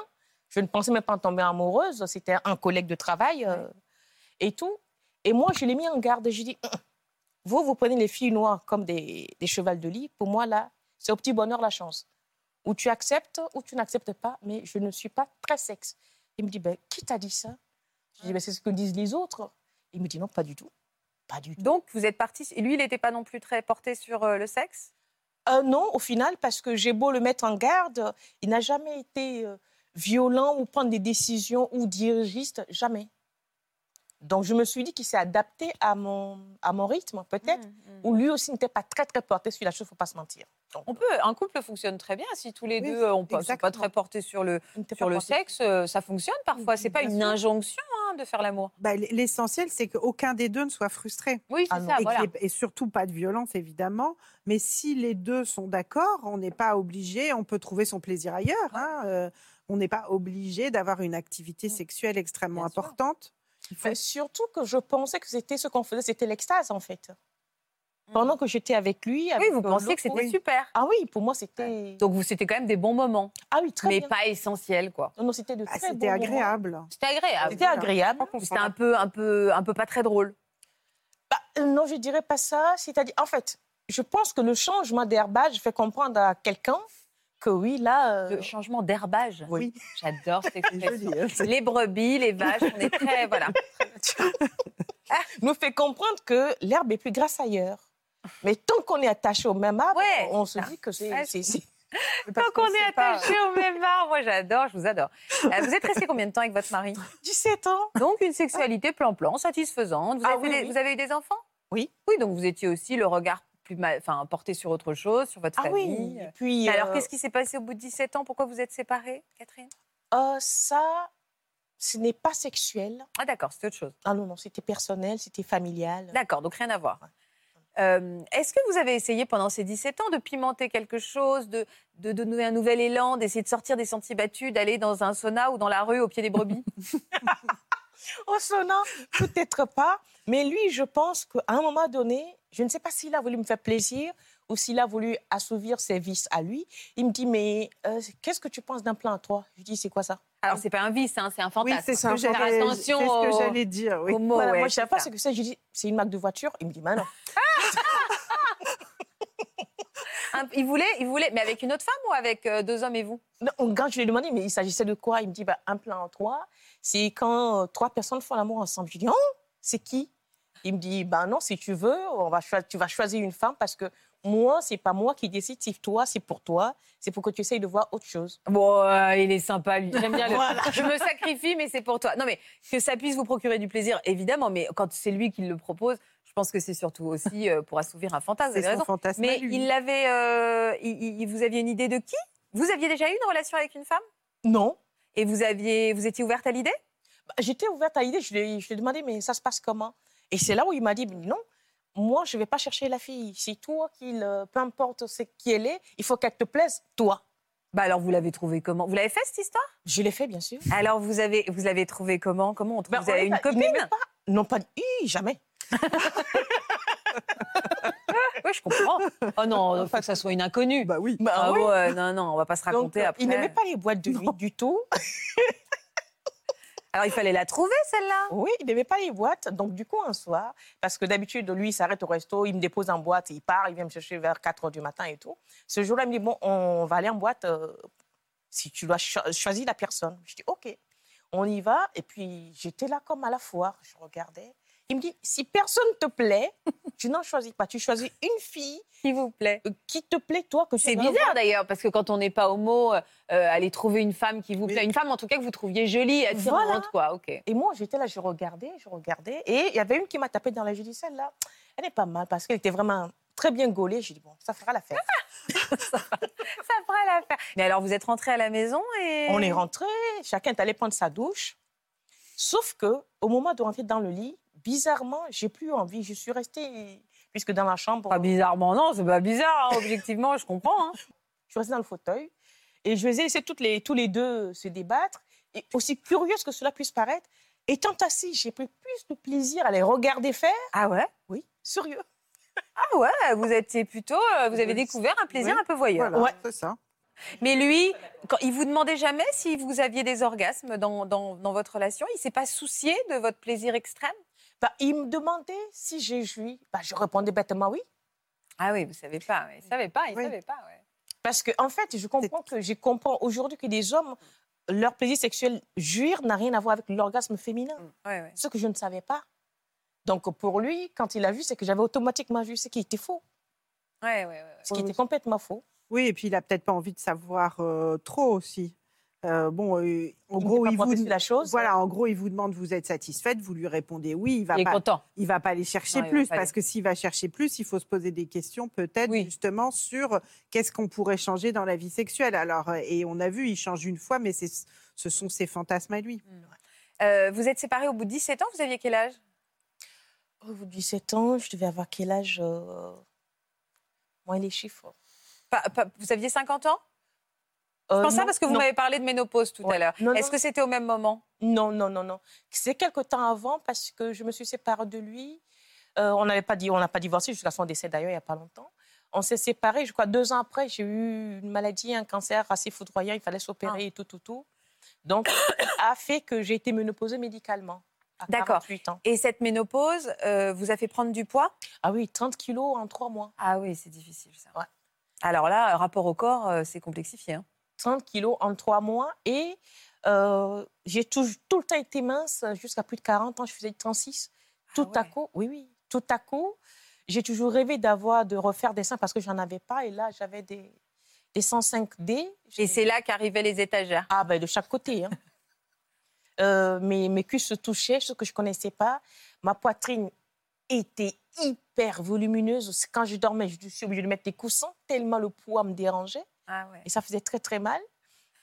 je ne pensais même pas en tomber amoureuse. C'était un collègue de travail euh, et tout. Et moi, je l'ai mis en garde. J'ai dit, Hum, vous, vous prenez les filles noires comme des, des chevals de lit. Pour moi, là, c'est au petit bonheur la chance. Ou tu acceptes ou tu n'acceptes pas, mais je ne suis pas très sexe. Il me dit, ben, qui t'a dit ça? Je dis, ben, c'est ce que disent les autres. Il me dit, non, pas du tout. Pas du tout. Donc vous êtes parti. Lui, il n'était pas non plus très porté sur euh, le sexe? Euh, non, au final, parce que j'ai beau le mettre en garde, il n'a jamais été euh, violent ou prendre des décisions ou dirigiste, jamais. Donc je me suis dit qu'il s'est adapté à mon, à mon rythme, peut-être, Mmh, mmh. ou lui aussi n'était pas très, très porté sur la chose, il ne faut pas se mentir. On peut, un couple fonctionne très bien si tous les Oui, deux on ne sont pas très portés sur le, sur le sexe, euh, ça fonctionne parfois. C'est pas une sûr. injonction hein, de faire l'amour. Bah, L'essentiel, c'est qu'aucun des deux ne soit frustré. Oui, c'est Ah ça, et, voilà. et surtout pas de violence, évidemment. Mais si les deux sont d'accord, on n'est pas obligé, on peut trouver son plaisir ailleurs. hein, euh, on n'est pas obligé d'avoir une activité sexuelle extrêmement Bien importante. Faut- surtout que je pensais que c'était ce qu'on faisait, c'était l'extase, en fait. Pendant que j'étais avec lui. Oui, avec, vous euh, pensiez que c'était oui. super. Ah oui, pour moi, c'était... Donc vous c'était quand même des bons moments, Ah oui, très mais bien. pas essentiels, quoi. Non, non, c'était de Ah, très C'était bons moments. agréable. C'était agréable. C'était agréable. C'était un peu, un peu, un peu pas très drôle. Bah, euh, non, je dirais pas ça. C'est-à-dire, en fait, je pense que le changement d'herbage fait comprendre à quelqu'un que oui, là, euh, Le changement d'herbage. Oui. J'adore cette expression. hein, c'est- Les brebis, les vaches, on est très voilà. nous fait comprendre que l'herbe est plus grasse ailleurs. Mais tant qu'on est attaché au même arbre, Ouais, on se dit que c'est. Tant qu'on est sait pas. attaché au même arbre, moi j'adore, je vous adore. Euh, vous êtes resté combien de temps avec votre mari? 17 ans. Donc une sexualité plan-plan, satisfaisante. Vous avez, Ah fait oui, des- oui. vous avez eu des enfants? Oui. Oui, donc vous étiez aussi le regard plus mal, enfin, porté sur autre chose, sur votre Ah oui. Et puis. Alors euh, qu'est-ce qui s'est passé au bout de 17 ans? Pourquoi vous êtes séparés, Catherine? Euh, ça, ce n'est pas sexuel. Ah d'accord, c'est autre chose. Ah non, non, c'était personnel, c'était familial. D'accord, donc rien à voir. Euh, Est-ce que vous avez essayé pendant ces 17 ans de pimenter quelque chose, de, de donner un nouvel élan, d'essayer de sortir des sentiers battus, d'aller dans un sauna ou dans la rue au pied des brebis? Au sonnant, peut-être pas. Mais lui, je pense qu'à un moment donné, je ne sais pas s'il a voulu me faire plaisir ou s'il a voulu assouvir ses vices à lui. Il me dit, mais euh, qu'est-ce que tu penses d'un plan à toi? Je lui dis, c'est quoi ça? Alors c'est pas un vice, hein, c'est un Oui, fantasme. c'est ce Faut que faire j'allais attention c'est ce que j'allais dire. Oui. aux mots, Voilà, ouais, Moi, je ne c'est savais pas ça. ce que c'est. Je lui dis, c'est une marque de voiture? Il me dit, bah non. Un- il voulait, il voulait, mais avec une autre femme ou avec euh, deux hommes et vous? Non, Quand je lui ai demandé, mais il s'agissait de quoi? Il me dit, bah, un plan à trois, c'est quand euh, trois personnes font l'amour ensemble. Je lui dis, oh, c'est qui? Il me dit, bah non, si tu veux, on va tu vas choisir une femme parce que moi, c'est pas moi qui décide, c'est toi, c'est pour toi. C'est pour que tu essayes de voir autre chose. Bon, euh, il est sympa lui. J'aime bien le. Voilà. Je me sacrifie, mais c'est pour toi. Non, mais que ça puisse vous procurer du plaisir, évidemment. Mais quand c'est lui qui le propose, pense que c'est surtout aussi euh, pour assouvir un fantasme. Vous C'est avez son raison. fantasme. à Mais lui. il l'avait. euh, il- il- vous aviez une idée de qui? Vous aviez déjà eu une relation avec une femme? Non. Et vous aviez, vous étiez ouverte à l'idée? Bah, J'étais ouverte à l'idée, je lui, ai- je demandé, mais ça se passe comment? Et c'est là où il m'a dit, non, moi, je ne vais pas chercher la fille. C'est toi qui, le- peu importe ce qui elle est, il faut qu'elle te plaise, toi. Bah alors vous l'avez trouvé comment? Vous l'avez fait cette histoire? Je l'ai fait, bien sûr. Alors vous avez, vous l'avez trouvé comment? Comment on trouve Ben, Vous avez une pas- copine pas. Non, pas Hi, jamais. Oui, je comprends. Oh non, il faut que ça soit une inconnue. Bah oui. Bah Ah oui. ouais, non, non, on va pas se raconter euh, après. il n'aimait pas les boîtes de nuit du tout. Alors il fallait la trouver celle-là? Oui, il n'aimait pas les boîtes. Donc, du coup, un soir, parce que d'habitude, lui, il s'arrête au resto, il me dépose en boîte, il part, il vient me chercher vers 4 heures du matin et tout. Ce jour-là, il me dit, bon, on va aller en boîte. euh, Si tu dois cho- choisir la personne. Je dis, OK, on y va. Et puis, j'étais là comme à la foire. Je regardais. Il me dit, si personne te plaît, tu n'en choisis pas. Tu choisis une fille S'il vous plaît. euh, qui te plaît, toi, que tu C'est bizarre d'ailleurs, parce que quand on n'est pas homo, euh, aller trouver une femme qui vous plaît, une femme en tout cas que vous trouviez jolie, attirante, Voilà. quoi, ok. Et moi, j'étais là, je regardais, je regardais. Et il y avait une qui m'a tapé dans la joue. Celle-là, elle est pas mal parce qu'elle était vraiment très bien gaulée. J'ai dit, bon, ça fera l'affaire. Ça fera l'affaire. Mais alors, vous êtes rentré à la maison et... On est rentré, chacun est allé prendre sa douche. Sauf que au moment de rentrer dans le lit, bizarrement, j'ai plus envie. Je suis restée, puisque dans la chambre, Pas bizarrement, non, c'est pas bizarre, hein, objectivement, je comprends. hein. je suis restée dans le fauteuil. Et je les ai laissés toutes les, tous les deux se débattre. Et aussi curieuse que cela puisse paraître, étant assis, j'ai pris plus de plaisir à les regarder faire. Ah ouais? Oui, sérieux. Ah ouais, vous étiez plutôt, euh, vous avez découvert un plaisir Oui. un peu voyeur. Voilà, Ouais. c'est ça. Mais lui, quand, il vous demandait jamais si vous aviez des orgasmes dans, dans, dans votre relation? Il s'est pas soucié de votre plaisir extrême? Bah, il me demandait si j'ai joui. Bah, je répondais bêtement oui. Ah oui, vous savez pas. Il savait pas. Il Oui. savait pas. Ouais. Parce que, en fait, je comprends que je comprends aujourd'hui que des hommes, leur plaisir sexuel jouir n'a rien à voir avec l'orgasme féminin. Ouais, ouais. Ce que je ne savais pas. Donc, pour lui, quand il a vu, c'est que j'avais automatiquement vu ce qui était faux. Ouais, ouais, ouais, ouais. Ce qui était complètement faux. Oui, et puis il a peut-être pas envie de savoir euh, trop aussi. Euh, bon, euh, en Il gros, il vous, la chose? voilà, en gros, il vous demande, vous êtes satisfaite, vous lui répondez oui, il va Il pas, content. il va pas aller chercher Non, plus, parce aller- que s'il va chercher plus, il faut se poser des questions peut-être Oui. justement sur qu'est-ce qu'on pourrait changer dans la vie sexuelle. Alors, euh, et on a vu, il change une fois, mais ce sont ses fantasmes à lui. Euh, vous êtes séparés au bout de 17 ans? Vous aviez quel âge? Au bout de 17 ans, je devais avoir quel âge euh, Moins les chiffres. Pas- pas- Vous aviez 50 ans? Je Euh, pense ça parce que vous m'avez parlé de ménopause tout à l'heure. Est-ce que c'était au même moment? Non, non, non, non. C'est quelque temps avant parce que je me suis séparée de lui. Euh, on n'avait pas dit, on n'a pas divorcé jusqu'à son décès d'ailleurs il n'y a pas longtemps. On s'est séparés. Je crois deux ans après, j'ai eu une maladie, un cancer assez foudroyant. Il fallait s'opérer Ah. et tout, tout, tout. Donc, a fait que j'ai été ménopausée médicalement. D'accord. 48 ans. Et cette ménopause euh, vous a fait prendre du poids? Ah oui, 30 kilos en trois mois. Ah oui, c'est difficile ça. Ouais. Alors là, rapport au corps, euh, c'est complexifié. hein. 30 kilos en trois mois. Et euh, j'ai tout, tout le temps été mince jusqu'à plus de 40 ans. Je faisais 36. Tout à coup, oui, oui, tout à coup, j'ai toujours rêvé d'avoir, de refaire des seins parce que j'en avais pas. Et là, j'avais des, des 105D. Et c'est là qu'arrivaient les étagères. Ah, ben de chaque côté. hein. Euh, mes, mes cuisses se touchaient, ce que je connaissais pas. Ma poitrine était hyper volumineuse. Quand je dormais, je suis obligée de mettre des coussins tellement le poids me dérangeait. Ah ouais. Et ça faisait très, très mal.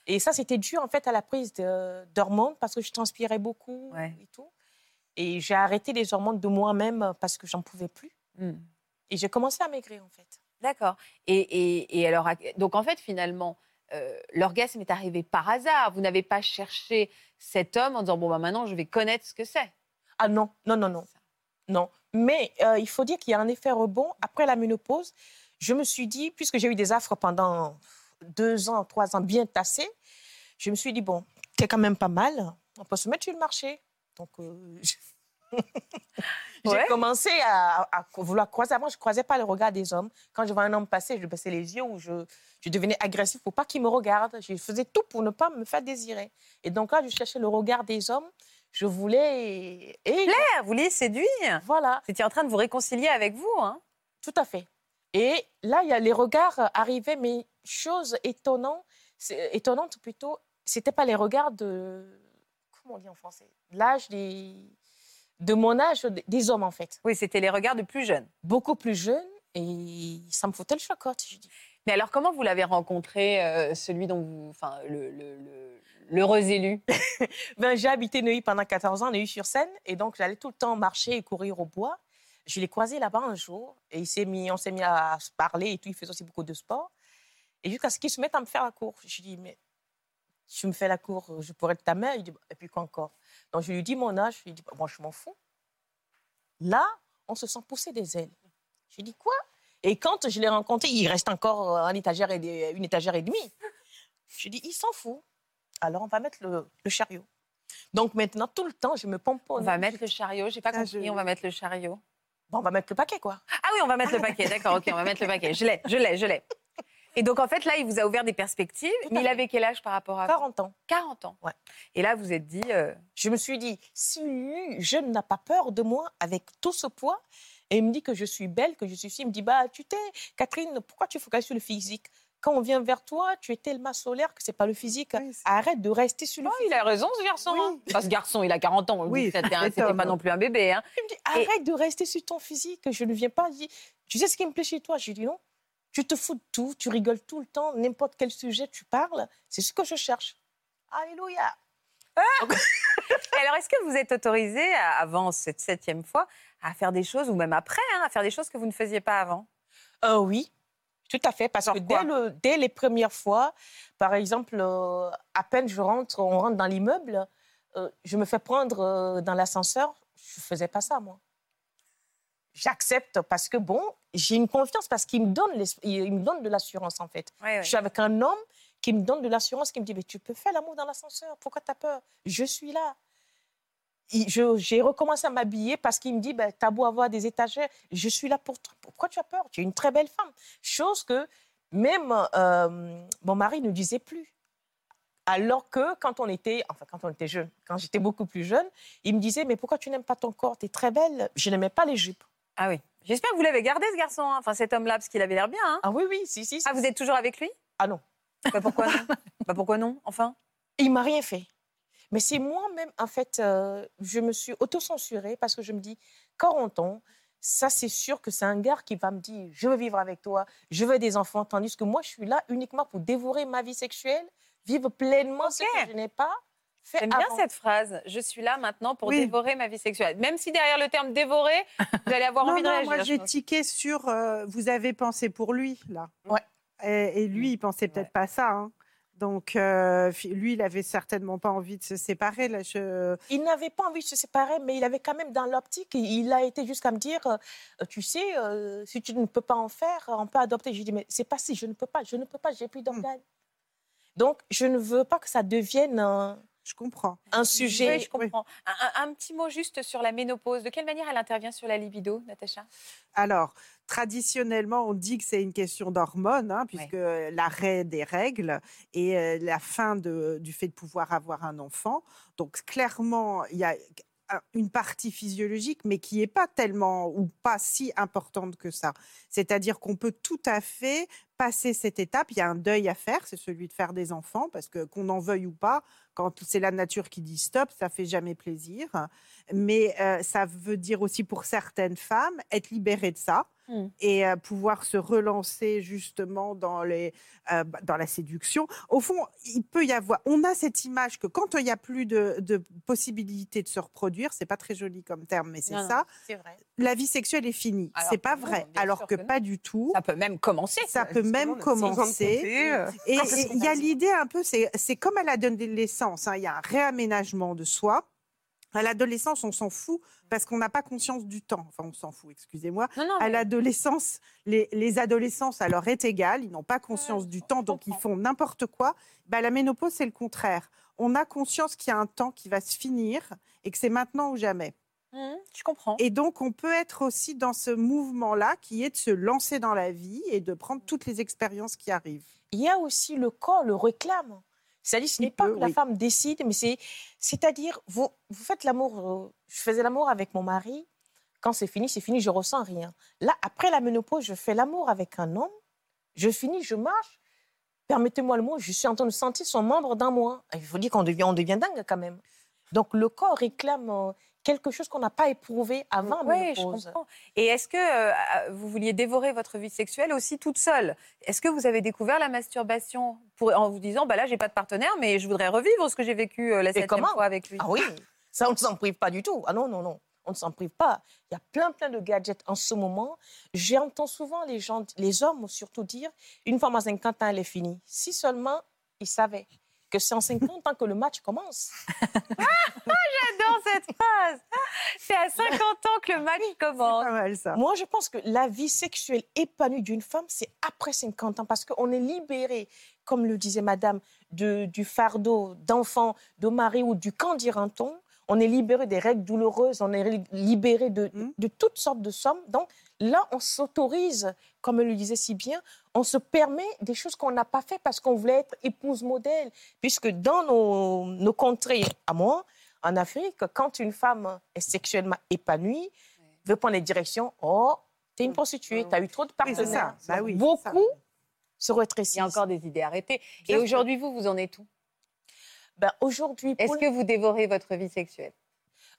Et ça, c'était dû en fait à la prise d'hormones parce que je transpirais beaucoup Ouais. et tout. Et j'ai arrêté les hormones de moi-même parce que j'en pouvais plus. Hmm. Et j'ai commencé à maigrir en fait. D'accord. Et, et- et alors, donc en fait, finalement, euh, l'orgasme est arrivé par hasard. Vous n'avez pas cherché cet homme en disant bon bah maintenant je vais connaître ce que c'est. Ah non, non, non, non. Non. Mais euh, il faut dire qu'il y a un effet rebond. Après la ménopause, je me suis dit, puisque j'ai eu des affres pendant deux ans, trois ans bien tassés, je me suis dit, bon, t'es quand même pas mal, on peut se mettre sur le marché. Donc, euh, j'ai Ouais. commencé à, à vouloir croiser. Avant, je ne croisais pas le regard des hommes. Quand je vois un homme passer, je baissais les yeux ou je, je devenais agressif pour pas qu'il me regarde. Je faisais tout pour ne pas me faire désirer. Et donc là, je cherchais le regard des hommes. Je voulais... Et Ah, Vous vouliez séduire? voilà. Étiez en train de vous réconcilier avec vous. Hein? Tout à fait. Et là, il y a les regards euh, arrivaient, mais chose étonnante, c'est- étonnante plutôt, c'était pas les regards de comment on dit en français, l'âge des de mon âge des hommes en fait, oui, c'était les regards de plus jeunes. beaucoup plus jeunes et ça me foutait le chocotte. Je dis. Mais alors, comment vous l'avez rencontré, euh, celui dont vous. Enfin, le- le- le- l'heureux élu? Ben, j'ai habité Neuilly pendant 14 ans, Neuilly-sur-Seine, et donc j'allais tout le temps marcher et courir au bois. Je l'ai croisé là-bas un jour, et il s'est mis, on s'est mis à se parler et tout. Il faisait aussi beaucoup de sport. Et jusqu'à ce qu'il se mette à me faire la cour. Je lui dis, mais tu me fais la cour, je pourrais être ta mère. Il dit, et puis quoi encore? Donc je lui dis mon âge, je lui dis, bah, moi je m'en fous. Là, on se sent pousser des ailes. Je lui dis, quoi? Et quand je l'ai rencontré, il reste encore un étagère et des- une étagère et demie. Je lui dis, il s'en fout. Alors on va mettre le, le chariot. Donc maintenant, tout le temps, je me pompe. On va mettre le chariot. J'ai pas Ah, compris. je- On va mettre le chariot. Bon, on va mettre le paquet, quoi. Ah oui, on va mettre le paquet. D'accord, ok, on va mettre le paquet. Je l'ai, je l'ai, je l'ai. Et donc, en fait, là, il vous a ouvert des perspectives. Mais il avait quel âge par rapport à vous? 40 ans. 40 ans. Ouais. Et là, vous êtes dit. euh, Je me suis dit, si lui, jeune, n'a pas peur de moi avec tout ce poids, et il me dit que je suis belle, que je suis fille, il me dit, bah, tu t'es, Catherine, pourquoi tu focalises sur le physique? Quand on vient vers toi, tu es tellement solaire que c'est pas le physique. Oui, Arrête de rester sur le Oh, physique. il a raison, ce garçon. Oui. hein. Enfin, ce garçon, il a 40 ans. Oui, C'était pas non plus un bébé. Hein. Il me dit, arrête de rester sur ton physique, je ne viens pas. Tu sais ce qui me plaît chez toi? Je lui dis, non. Tu te fous de tout, tu rigoles tout le temps, n'importe quel sujet tu parles, c'est ce que je cherche. Alléluia. Et alors, est-ce que vous êtes autorisé, avant cette septième fois, à faire des choses, ou même après, hein, à faire des choses que vous ne faisiez pas avant? Euh, oui, tout à fait. Parce que Genre dès, le- dès les premières fois, par exemple, euh, à peine je rentre, on rentre dans l'immeuble, euh, je me fais prendre euh, dans l'ascenseur. Je ne faisais pas ça, moi. J'accepte parce que, bon, j'ai une confiance, parce qu'il me, donne il me donne de l'assurance, en fait. Ouais, ouais. Je suis avec un homme qui me donne de l'assurance, qui me dit, mais tu peux faire l'amour dans l'ascenseur, pourquoi tu as peur? Je suis là. J'ai recommencé à m'habiller parce qu'il me dit, ben, t'as beau avoir des étagères, je suis là pour toi. Pourquoi tu as peur? Tu es une très belle femme. Chose que même euh, mon mari ne disait plus. Alors que quand on était, enfin quand on était jeune, quand j'étais beaucoup plus jeune, il me disait, mais pourquoi tu n'aimes pas ton corps? Tu es très belle. Je n'aimais pas les jupes. Ah oui. J'espère que vous l'avez gardé, ce garçon. hein. Enfin, cet homme-là, parce qu'il avait l'air bien. hein. Ah oui, oui, si, si. si. Ah, vous êtes toujours avec lui? Ah non. Bah, Pourquoi non? Bah, Pourquoi non, enfin? Il m'a rien fait. Mais c'est moi-même, en fait, euh, je me suis autocensurée parce que je me dis, 40 ans, ça c'est sûr que c'est un gars qui va me dire, je veux vivre avec toi, je veux des enfants, tandis que moi, je suis là uniquement pour dévorer ma vie sexuelle, vivre pleinement ce que je n'ai pas fait J'aime bien cette phrase. Je suis là maintenant pour Oui. dévorer ma vie sexuelle. Même si derrière le terme dévorer, vous allez avoir Non, envie de non, réagir. moi j'ai tiqué sur. euh, vous avez pensé pour lui, là. Ouais. Et, et lui, il pensait peut-être pas ça. hein. Donc, euh, lui, il avait certainement pas envie de se séparer. Là, je... Il n'avait pas envie de se séparer, mais il avait quand même dans l'optique, il a été jusqu'à me dire, euh, tu sais, euh, si tu ne peux pas en faire, on peut adopter. J'ai dit, mais c'est pas si, je ne peux pas, je ne peux pas, j'ai plus d'organes. Donc, je ne veux pas que ça devienne un, je comprends. un sujet. Oui, je comprends. Un, un- un petit mot juste sur la ménopause. De quelle manière elle intervient sur la libido, Natacha? Alors, traditionnellement, on dit que c'est une question d'hormones, hein, puisque l'arrêt des règles et euh, la fin de- du fait de pouvoir avoir un enfant. Donc, clairement, il y a une partie physiologique, mais qui n'est pas tellement ou pas si importante que ça. C'est-à-dire qu'on peut tout à fait passer cette étape. Il y a un deuil à faire, c'est celui de faire des enfants, parce que qu'on en veuille ou pas, quand c'est la nature qui dit stop, ça fait jamais plaisir. Mais euh, ça veut dire aussi pour certaines femmes être libérées de ça Mm. et euh, pouvoir se relancer justement dans, les, euh, bah, dans la séduction. Au fond, il peut y avoir. On a cette image que quand il n'y a plus de, de possibilité de se reproduire, c'est pas très joli comme terme, mais c'est non. ça. C'est vrai. La vie sexuelle est finie. C'est pas non, vrai. Alors que, pas du tout. Ça peut même commencer. Ça peut même commencer. euh, Et c'est et il y a l'idée un peu, c'est c'est comme à l'adolescence, hein, il y a un réaménagement de soi. À l'adolescence, on s'en fout parce qu'on n'a pas conscience du temps. Enfin, on s'en fout, excusez-moi. À l'adolescence, les, les adolescents, ça leur est égal, ils n'ont pas conscience du temps, donc ils font n'importe quoi. Bah, la ménopause, c'est le contraire. On a conscience qu'il y a un temps qui va se finir et que c'est maintenant ou jamais. Mhm, je comprends. Et donc, on peut être aussi dans ce mouvement-là qui est de se lancer dans la vie et de prendre toutes les expériences qui arrivent. Il y a aussi le corps le réclame. C'est-à-dire, ce n'est pas que la oui. femme décide, mais c'est, c'est-à-dire, vous, vous faites l'amour. euh, je faisais l'amour avec mon mari. Quand c'est fini, c'est fini, je ressens rien. Là, après la ménopause, je fais l'amour avec un homme. Je finis, je marche. Permettez-moi le mot, je suis en train de sentir son membre dans moi. Il faut dire qu'on devient, on devient dingue quand même. Donc le corps réclame euh, quelque chose qu'on n'a pas éprouvé avant la Oui, je comprends. Et est-ce que euh, vous vouliez dévorer votre vie sexuelle aussi toute seule? Est-ce que vous avez découvert la masturbation pour, en vous disant, bah là, j'ai pas de partenaire, mais je voudrais revivre ce que j'ai vécu euh, la septième fois avec lui? Ah oui, ça on ne s'en prive pas du tout. Ah non, non, non, on ne s'en prive pas. Il y a plein, plein de gadgets en ce moment. J'entends souvent les gens, les hommes surtout dire, une femme à 50 ans, elle est finie. Si seulement ils savaient que c'est en 50 ans que le match commence. J'adore cette phrase C'est à 50 ans que le match commence. Pas mal ça. Moi, je pense que la vie sexuelle épanouie d'une femme, c'est après 50 ans, parce qu'on est libéré, comme le disait madame, de, du fardeau d'enfant, de mari ou du camp dira-t-on. On est libéré des règles douloureuses, on est libéré de, Mm. de toutes sortes de sommes. Donc, Là, on s'autorise, comme elle le disait si bien, on se permet des choses qu'on n'a pas fait parce qu'on voulait être épouse modèle. Puisque dans nos, nos contrées, à moi, en Afrique, quand une femme est sexuellement épanouie, veut prendre les directions, oh, t'es une prostituée, t'as eu trop de Oui, partenaires. ça. Bah oui, c'est Beaucoup ça. se rétrécissent. Il y a encore des idées arrêtées. Et Bien aujourd'hui, vous, vous en êtes où? Ben, Aujourd'hui, Est-ce pour- que vous dévorez votre vie sexuelle?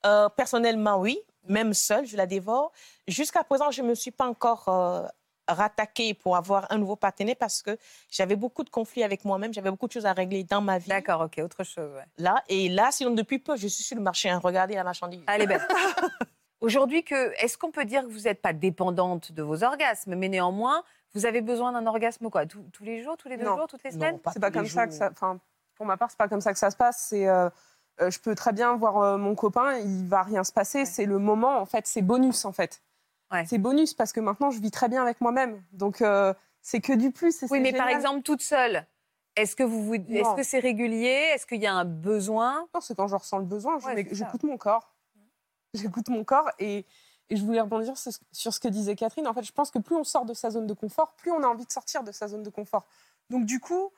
Euh, personnellement, oui. Même seule, je la dévore. Jusqu'à présent, je ne me suis pas encore euh, rattaquée pour avoir un nouveau partenaire parce que j'avais beaucoup de conflits avec moi-même. J'avais beaucoup de choses à régler dans ma vie. D'accord, ok, autre chose. ouais. Là, et là, sinon, depuis peu, je suis sur le marché. Hein, regardez la marchandise. Elle est belle. Aujourd'hui, est-ce qu'on peut dire que vous n'êtes pas dépendante de vos orgasmes, mais néanmoins, vous avez besoin d'un orgasme quoi tous, tous les jours, tous les deux Non. jours, toutes les Non, semaines? pas C'est pas comme ça que jours. ça. Enfin, pour ma part, c'est pas comme ça que ça se passe. C'est, euh, euh, je peux très bien voir euh, mon copain, il va rien se passer. Ouais. C'est le moment, en fait, c'est bonus, en fait. Ouais. C'est bonus parce que maintenant, je vis très bien avec moi-même. Donc, euh, c'est que du plus. Oui, mais par exemple, toute seule, est-ce que vous, vous- est-ce que c'est régulier? Est-ce qu'il y a un besoin? Non, c'est quand je ressens le besoin, Ouais, j'écoute mon corps. J'écoute mon corps et, et je voulais rebondir sur ce, sur ce que disait Catherine. En fait, je pense que plus on sort de sa zone de confort, plus on a envie de sortir de sa zone de confort. Donc, du coup,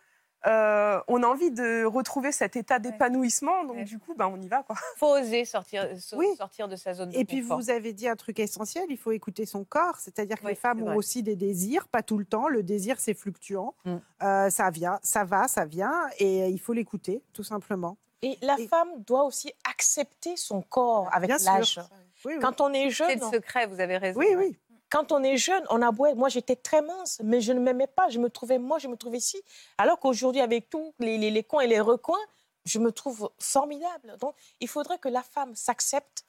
euh, on a envie de retrouver cet état d'épanouissement. Donc, Ouais. du coup, ben, on y va. Quoi. faut oser sortir, so- Oui. sortir de sa zone de Et puis confort vous avez dit un truc essentiel, il faut écouter son corps, c'est-à-dire que Oui, les femmes ont aussi des désirs, pas tout le temps. Le désir c'est fluctuant, Mm. Euh, ça vient, ça va, ça vient, et il faut l'écouter tout simplement. Et la Et- femme doit aussi accepter son corps avec l'âge. Oui, oui. Quand on est jeune, C'est le secret, vous avez raison. oui, oui. Quand on est jeune, on a beau être- Moi, j'étais très mince, mais je ne m'aimais pas. Je me trouvais moi, je me trouvais ici. Alors qu'aujourd'hui, avec tous les, les, les coins et les recoins, je me trouve formidable. Donc, il faudrait que la femme s'accepte,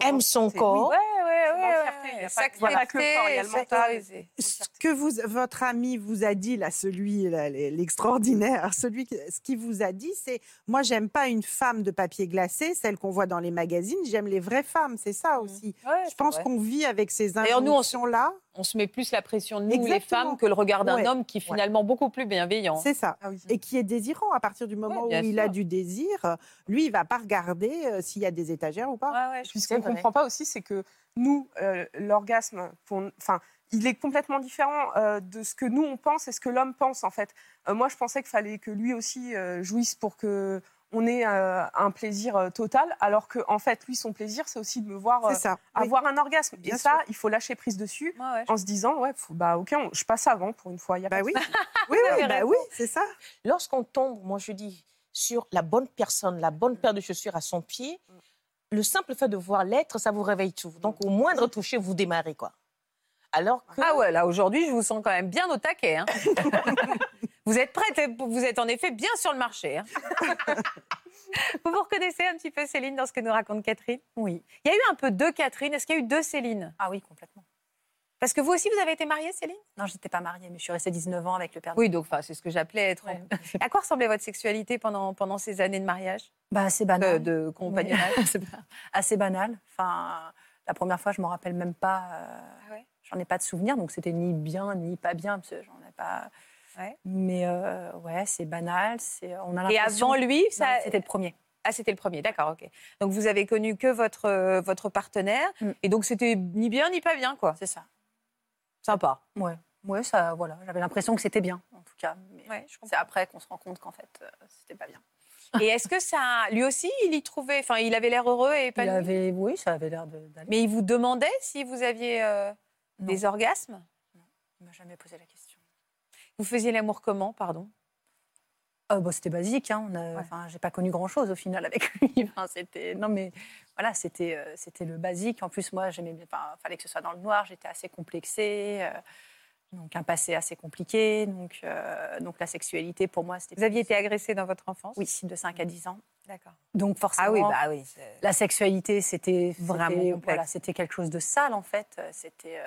aime son corps. Ouais, ouais, ouais. pas que le corps, il y a le mental. s'autoriser. Ce que vous, votre ami vous a dit, là, celui, l'extraordinaire, celui, ce qui vous a dit, c'est moi, j'aime pas une femme de papier glacé, celle qu'on voit dans les magazines, j'aime les vraies femmes, c'est ça aussi. Ouais, Je pense qu'on vit avec ces injonctions-là. on se met plus la pression de nous, les Exactement. femmes, que le regard d'un Ouais. homme qui est finalement beaucoup plus bienveillant. C'est ça. Ah oui. Et qui est désirant à partir du moment Ouais, où il a du désir, lui, il va pas regarder euh, s'il y a des étagères ou pas. Ouais, ouais, je Puis ce qu'on ne comprend pas aussi, c'est que nous, euh, l'orgasme, enfin, il est complètement différent euh, de ce que nous on pense et ce que l'homme pense en fait. Euh, moi, je pensais qu'il fallait que lui aussi euh, jouisse pour que on ait euh, un plaisir euh, total, alors que en fait, lui, son plaisir, c'est aussi de me voir euh. Oui. avoir un orgasme. Bien et ça, il faut lâcher prise dessus. Ouais, En se disant, ouais, faut- bah ok, on- je passe avant pour une fois. y a Bah pas oui, oui, oui, bah oui, c'est ça. Lorsqu'on tombe, moi, je dis, sur la bonne personne, la bonne paire de chaussures à son pied, le simple fait de voir l'être, ça vous réveille tout. Donc, au moindre toucher, vous démarrez, quoi. Alors que... Ah ouais, là aujourd'hui, je vous sens quand même bien au taquet. hein. vous êtes prête, vous êtes en effet bien sur le marché. hein. vous vous reconnaissez un petit peu Céline dans ce que nous raconte Catherine? Oui. Il y a eu un peu deux Catherine. Est-ce qu'il y a eu deux Céline? Ah oui, complètement. Parce que vous aussi, vous avez été mariée, Céline? Non, j'étais pas mariée, mais je suis restée 19 ans avec le père. Oui, donc enfin, c'est ce que j'appelais être. en-. À quoi ressemblait votre sexualité pendant, pendant ces années de mariage, Bah, de, banal. de compagnonnage assez banal. Enfin, la première fois, je me rappelle même pas. euh, Ah ouais? J'en ai pas de souvenir, donc c'était ni bien ni pas bien, parce que j'en ai pas. Ouais. Mais euh, ouais, c'est banal. C'est on a Et avant lui, ça. c'était le premier. Ah, c'était le premier, d'accord, ok. Donc vous avez connu que votre, euh, votre partenaire, Mm. et donc c'était ni bien ni pas bien, quoi. C'est ça. Sympa. Ouais, ouais, ça, voilà. J'avais l'impression que c'était bien, en tout cas. Mais Ouais, c'est après qu'on se rend compte qu'en fait, euh, c'était pas bien. Et est-ce que ça, lui aussi, il y trouvait, enfin, il avait l'air heureux et Il épanoui? avait, oui, ça avait l'air de- d'aller. Mais il vous demandait si vous aviez euh, Non. des orgasmes? Il m'a jamais posé la question. Vous faisiez l'amour comment, pardon? Euh, bon, c'était basique. Hein. Ouais. j'ai pas connu grand chose au final avec lui. Enfin, c'était, non mais voilà, c'était, euh, c'était le basique. En plus, moi, j'aimais bien. Enfin, fallait que ce soit dans le noir. J'étais assez complexée. euh, donc un passé assez compliqué. Donc, euh, donc la sexualité pour moi, c'était. Vous aviez été agressé dans votre enfance? Oui, de 5 à 10 ans. D'accord. Donc forcément. Ah oui, bah oui. La sexualité, c'était Vraiment. Voilà, c'était quelque chose de sale en fait. C'était.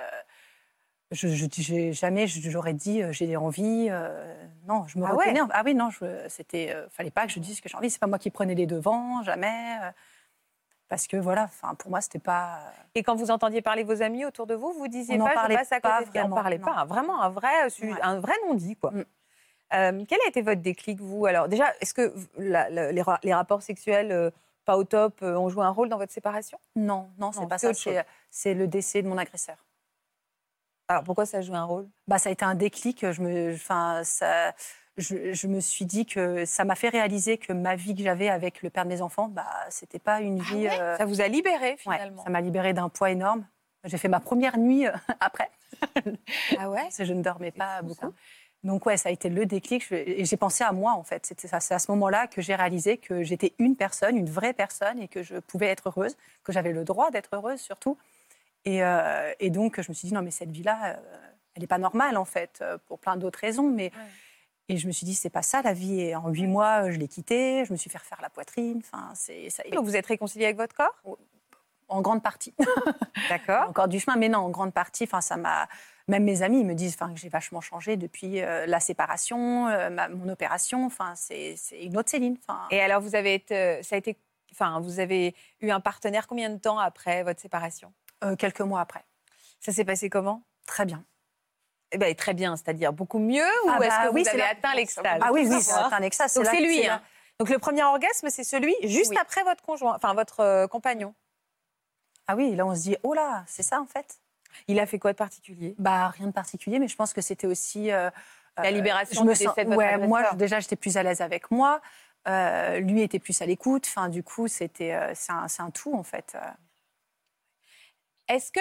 Euh, je, je, jamais je- j'aurais dit euh, j'ai envie. euh, non, je me Ah ouais. Ah oui, non, je, c'était. euh, fallait pas que je dise que j'ai envie. C'est pas moi qui prenais les devants, jamais. euh, parce que voilà, enfin pour moi c'était pas. Et quand vous entendiez parler vos amis autour de vous, vous disiez On pas, je parlait passe à pas de. On parlait non. pas. Vraiment un vrai, euh, Ouais. un vrai non-dit, quoi. Mm. Euh, quel a été votre déclic, vous Alors, déjà, est-ce que v- la- la- les, ra- les rapports sexuels euh, pas au top euh, ont joué un rôle dans votre séparation? Non, non, c'est pas ça. c'est le décès de mon agresseur. Alors pourquoi ça joue un rôle? Bah, ça a été un déclic. Je me, enfin, ça, je, je me suis dit que ça m'a fait réaliser que ma vie que j'avais avec le père de mes enfants, bah, c'était pas une vie. euh, Ça vous a libéré ouais, finalement? ça m'a libérée d'un poids énorme. J'ai fait ma première nuit euh, après. Ah ouais? Parce que je ne dormais pas beaucoup. Donc ouais, ça a été le déclic. Je- Et j'ai pensé à moi en fait. C'est à ce moment-là que j'ai réalisé que j'étais une personne, une vraie personne, et que je pouvais être heureuse, que j'avais le droit d'être heureuse surtout. Et, euh, et donc je me suis dit non mais cette vie-là, euh, elle n'est pas normale en fait, euh, pour plein d'autres raisons. Mais et je me suis dit c'est pas ça la vie. Et en huit mois, je l'ai quittée. Je me suis fait refaire la poitrine. Enfin c'est ça. Donc vous êtes réconcilié avec votre corps? En grande partie. D'accord. encore du chemin, mais non, en grande partie, enfin, ça m'a. Même mes amis me disent que j'ai vachement changé depuis euh, la séparation, euh, ma- mon opération. Enfin, c'est une autre Céline. Enfin, Et alors vous avez été, ça a été, enfin vous avez eu un partenaire combien de temps après votre séparation? Euh, quelques mois après. Ça s'est passé comment? Très bien. Eh ben, très bien, c'est-à-dire beaucoup mieux ou Ah est-ce bah que oui, vous c'est avez atteint l'extase? Ah oui, oui, c'est atteint l'extase. Donc c'est lui. hein. Donc le premier orgasme, c'est celui juste Oui. après votre conjoint, enfin votre euh, compagnon. Ah oui, là, on se dit, oh là, c'est ça en fait Il a fait quoi de particulier? Bah, rien de particulier, mais je pense que c'était aussi. euh, La euh, libération je me du sens- décès de votre ouais, moi, déjà, j'étais plus à l'aise avec moi. Euh, lui était plus à l'écoute. Enfin, du coup, c'était, euh, c'est un, c'est un tout en fait. Est-ce que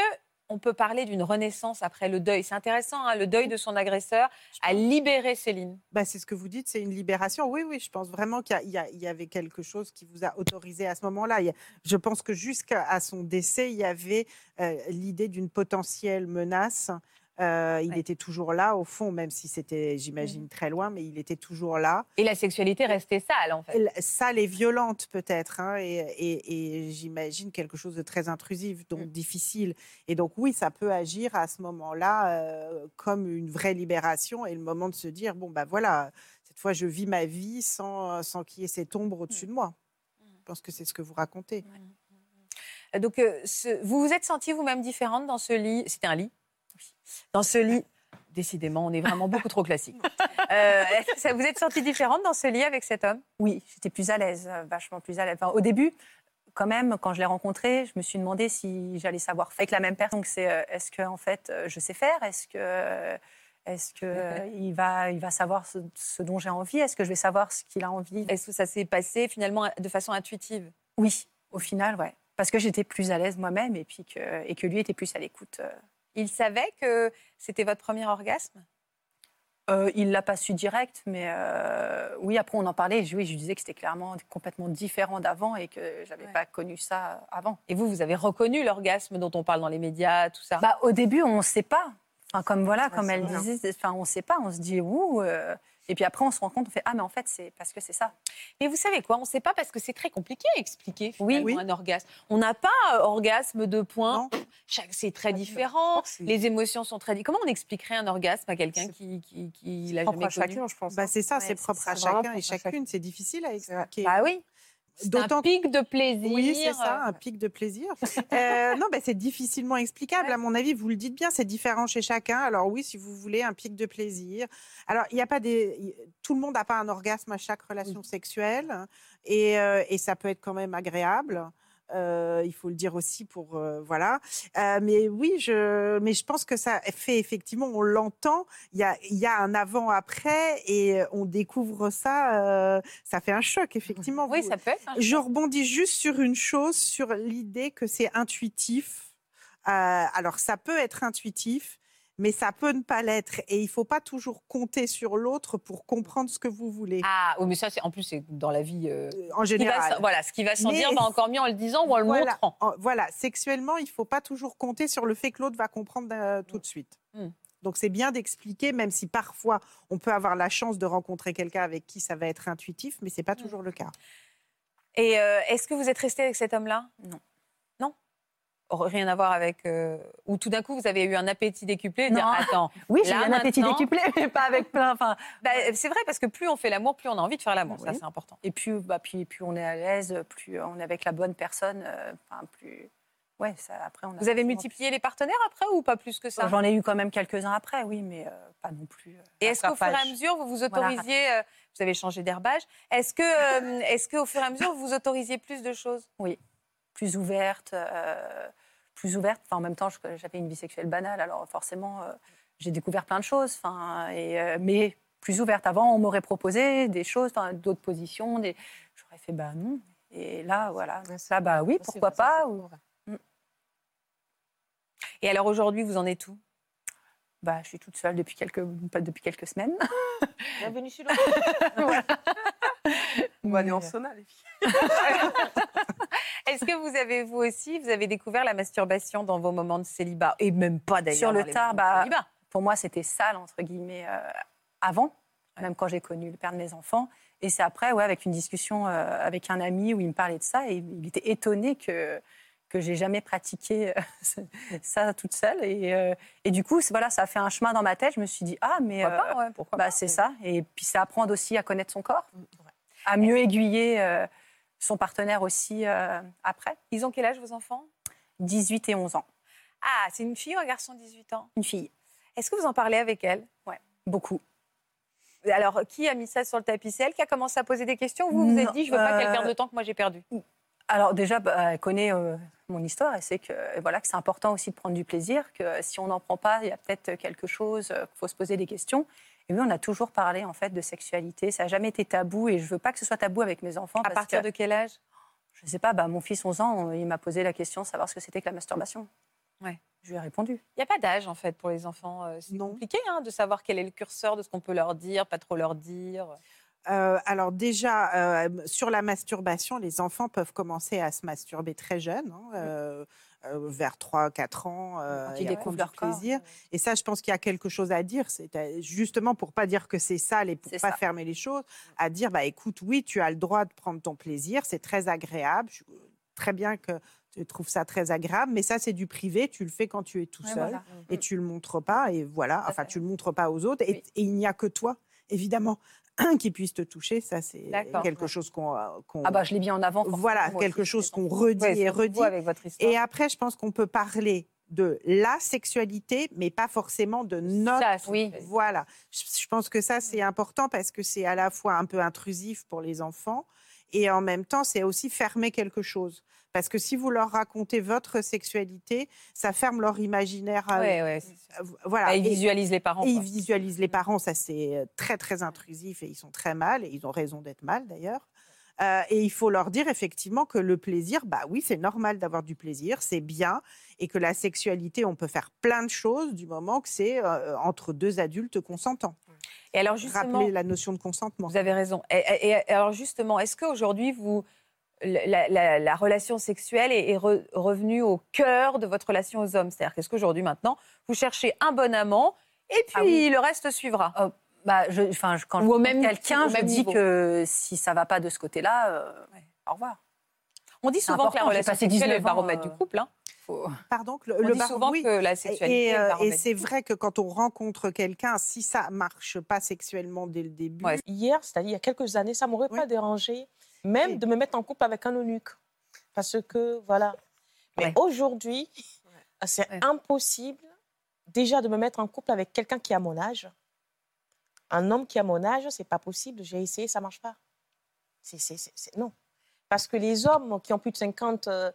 on peut parler d'une renaissance après le deuil? C'est intéressant, hein, le deuil de son agresseur a libéré Céline. Bah, c'est ce que vous dites, c'est une libération. Oui, oui, je pense vraiment qu'il y avait quelque chose qui vous a autorisé à ce moment-là. Je pense que jusqu'à son décès, il y avait euh, l'idée d'une potentielle menace. Euh, il Ouais. était toujours là, au fond, même si c'était, j'imagine, très loin, mais il était toujours là. Et la sexualité restait sale, en fait. Sale et violente peut-être, hein, et, et- et j'imagine quelque chose de très intrusif, donc Mm. difficile. Et donc oui, ça peut agir à ce moment-là euh, comme une vraie libération et le moment de se dire bon bah voilà, cette fois je vis ma vie sans, sans qu'il y ait cette ombre au-dessus Mm. de moi. Je pense que c'est ce que vous racontez. Donc, euh, ce- vous vous êtes sentie vous-même différente dans ce lit? C'était un lit? Dans ce lit Décidément, on est vraiment beaucoup trop classique. Euh, vous êtes sentie différente dans ce lit avec cet homme? Oui, j'étais plus à l'aise, euh, vachement plus à l'aise. Enfin, au début, quand même, quand je l'ai rencontré, je me suis demandé si j'allais savoir faire avec la même personne. C'est euh, est-ce que en fait, je sais faire? Est-ce que est-ce que euh, il va il va savoir ce, ce dont j'ai envie? Est-ce que je vais savoir ce qu'il a envie? Est-ce que ça s'est passé finalement de façon intuitive? Oui, au final, ouais, parce que j'étais plus à l'aise moi-même et puis que et que lui était plus à l'écoute. Euh. Il savait que c'était votre premier orgasme? Euh, il l'a pas su direct, mais euh, oui, après on en parlait. Je, oui, je lui disais que c'était clairement complètement différent d'avant et que j'avais Ouais. pas connu ça avant. Et vous, vous avez reconnu l'orgasme dont on parle dans les médias, tout ça? Bah, au début, on ne sait pas. Enfin, comme voilà, comme elle disait, enfin, on ne sait pas. On se dit ouh. euh, et puis après, on se rend compte, on fait ah, mais en fait, c'est parce que c'est ça. Mais vous savez quoi? On ne sait pas parce que c'est très compliqué à expliquer Oui. finalement Oui. un orgasme. On n'a pas euh, orgasme de points. C'est très différent. Les émotions sont très. Comment on expliquerait un orgasme à quelqu'un qui qui, qui l'a propre jamais à connu? chacun, je pense. Bah, c'est ça, Ouais, c'est propre à chacun et chacune. C'est difficile à expliquer. Bah oui. C'est un D'autant pic de plaisir. Oui, c'est ça, un pic de plaisir. Euh, non, bah, c'est difficilement explicable. Ouais. À mon avis, vous le dites bien, c'est différent chez chacun. Alors oui, si vous voulez un pic de plaisir. Alors, il n'y a pas des. Tout le monde n'a pas un orgasme à chaque relation sexuelle, et, euh, et ça peut être quand même agréable. Euh, il faut le dire aussi pour euh, voilà. Euh, mais oui, je mais je pense que ça fait effectivement, on l'entend. Il y a il y a un avant après et on découvre ça. ça fait un choc effectivement. Oui, Vous- ça peut être. un je rebondis juste sur une chose, sur l'idée que c'est intuitif. Alors, ça peut être intuitif, mais ça peut ne pas l'être. Et il ne faut pas toujours compter sur l'autre pour comprendre ce que vous voulez. Ah oui, mais ça, c'est en plus, c'est dans la vie. euh, Euh, en ce va général. voilà, ce qui va Mais- dire va encore mieux en le disant ou en le Voilà. montrant. En- voilà, sexuellement, il ne faut pas toujours compter sur le fait que l'autre va comprendre euh, tout de suite. Mm. Donc c'est bien d'expliquer, même si parfois on peut avoir la chance de rencontrer quelqu'un avec qui ça va être intuitif, mais c'est pas toujours le cas. Et euh, est-ce que vous êtes resté avec cet homme-là? Non Rien à voir avec. euh, Ou tout d'un coup, vous avez eu un appétit décuplé dire. Attends. Oui, j'ai eu un appétit décuplé, mais pas avec plein. Enfin, Bah, c'est vrai, parce que plus on fait l'amour, plus on a envie de faire l'amour. Ça, Oui. c'est important. et puis, bah, puis, plus on est à l'aise, plus on est avec la bonne personne. euh, Enfin, plus. Ouais, ça, après on. a Vous avez multiplié les partenaires après ou pas plus que ça? J'en ai eu quand même quelques-uns après, oui, mais euh, pas non plus. euh, Et est-ce qu'au fur et à mesure, vous vous autorisiez, euh, vous avez changé d'herbage, est-ce que, est-ce qu'au fur et à mesure, vous vous autorisiez plus de choses? Plus ouverte, plus ouverte. Enfin, en même temps, j'avais une vie sexuelle banale, alors forcément, euh, j'ai découvert plein de choses. Enfin, et, euh, mais plus ouverte. Avant, on m'aurait proposé des choses, enfin, d'autres positions. Des... J'aurais fait bah non. Et là, voilà. Là, bah oui, pourquoi pas. ou- Et alors aujourd'hui, vous en êtes où? Bah, je suis toute seule depuis quelques, pas depuis quelques semaines. Bienvenue sur le On va aller en euh, sauna, les filles. Est-ce que vous avez, vous aussi, vous avez découvert la masturbation dans vos moments de célibat Et même pas d'ailleurs. Sur le tard, bah, pour moi, c'était sale, entre guillemets, euh, avant, même quand j'ai connu le père de mes enfants. Et c'est après, ouais, avec une discussion euh, avec un ami où il me parlait de ça et il était étonné que que j'ai jamais pratiqué euh, ça toute seule. Et, euh, et du coup, voilà, ça a fait un chemin dans ma tête. Je me suis dit, ah, mais Pourquoi euh, pas, ouais, pourquoi bah, c'est ça. Et puis, c'est apprendre aussi à connaître son corps, à mieux aiguiller euh, son partenaire aussi euh, après. Ils ont quel âge, vos enfants? 18 et 11 ans. Ah, c'est une fille ou un garçon de 18 ans? Une fille, Est-ce que vous en parlez avec elle? Beaucoup. Alors, qui a mis ça sur le tapis? C'est elle qui a commencé à poser des questions Vous vous êtes dit, je veux pas qu'elle euh, perde de temps que moi j'ai perdu? Alors déjà, bah, elle connaît euh, mon histoire et c'est que voilà que c'est important aussi de prendre du plaisir, que si on n'en prend pas, il y a peut-être quelque chose, euh, qu'il faut se poser des questions. Et oui, on a toujours parlé en fait de sexualité, ça n'a jamais été tabou et je veux pas que ce soit tabou avec mes enfants. À parce partir que, de quel âge? Je sais pas, bah, mon fils 11 ans, on- il m'a posé la question de savoir ce que c'était que la masturbation. Ouais. Je lui ai répondu. Il n'y a pas d'âge en fait pour les enfants. euh, C'est compliqué hein, de savoir quel est le curseur de ce qu'on peut leur dire, pas trop leur dire. Euh, alors déjà, euh, sur la masturbation, les enfants peuvent commencer à se masturber très jeunes, hein, euh, euh, vers 3-4 ans, euh, Quand et ils découvrent leur du corps. plaisir. Et ça, je pense qu'il y a quelque chose à dire, c'est à- justement pour pas dire que c'est sale et pour pas ça. fermer les choses, à dire, bah écoute, oui, tu as le droit de prendre ton plaisir, c'est très agréable, je- très bien que tu trouves ça très agréable, mais ça, c'est du privé, tu le fais quand tu es tout Ouais, seul voilà. et tu le montres pas, et voilà, enfin, tu le montres pas aux autres, et, Oui. et il n'y a que toi, évidemment, qui puisse te toucher, ça, c'est quelque chose qu'on... euh, qu'on- Ah bah je l'ai mis en avant. voilà, quelque aussi, chose qu'on redit Ouais, et redit. avec votre histoire. Et après, je pense qu'on peut parler de la sexualité, mais pas forcément de notre. Ça, c'est- Oui. Voilà. Je, je pense que ça, c'est important parce que c'est à la fois un peu intrusif pour les enfants et en même temps, c'est aussi fermer quelque chose. Parce que si vous leur racontez votre sexualité, ça ferme leur imaginaire. à eux. Ouais. Euh, Voilà. Ah, ils visualisent les parents. et ils visualisent les parents, ça c'est euh, très très intrusif et ils sont très mal et ils ont raison d'être mal d'ailleurs. Euh, et il faut leur dire effectivement que le plaisir, bah oui, c'est normal d'avoir du plaisir, c'est bien, et que la sexualité, on peut faire plein de choses du moment que c'est euh, entre deux adultes consentants. Et alors justement, Rappeler la notion de consentement. Vous avez raison. Et, et- et alors justement, est-ce qu'aujourd'hui, vous, la, la- la relation sexuelle est, est re- revenue au cœur de votre relation aux hommes C'est-à-dire qu'est-ce qu'aujourd'hui, maintenant, vous cherchez un bon amant et puis Ah oui. le reste suivra Bah, je, enfin, je- quand Ou au je même- quelqu'un, je même dis niveau. que si ça va pas de ce côté-là, euh, au revoir. On dit souvent que la relation sexuelle est le 19 ans, baromètre euh, du couple. hein. Faut- Pardon, le, On le dit bar- souvent oui. que la Et, sexualité euh, et c'est vrai que quand on rencontre quelqu'un, si ça marche pas sexuellement dès le début, Ouais. Hier, c'est-à-dire il y a quelques années, ça m'aurait Oui. pas dérangé, même de me mettre en couple avec un eunuque. Parce que, voilà. Mais Ouais. aujourd'hui, c'est Ouais. impossible déjà de me mettre en couple avec quelqu'un qui a mon âge. Un homme qui a mon âge, c'est pas possible. J'ai essayé, ça marche pas. C'est, c'est- c'est- c'est- non. Parce que les hommes qui ont plus de 50, euh,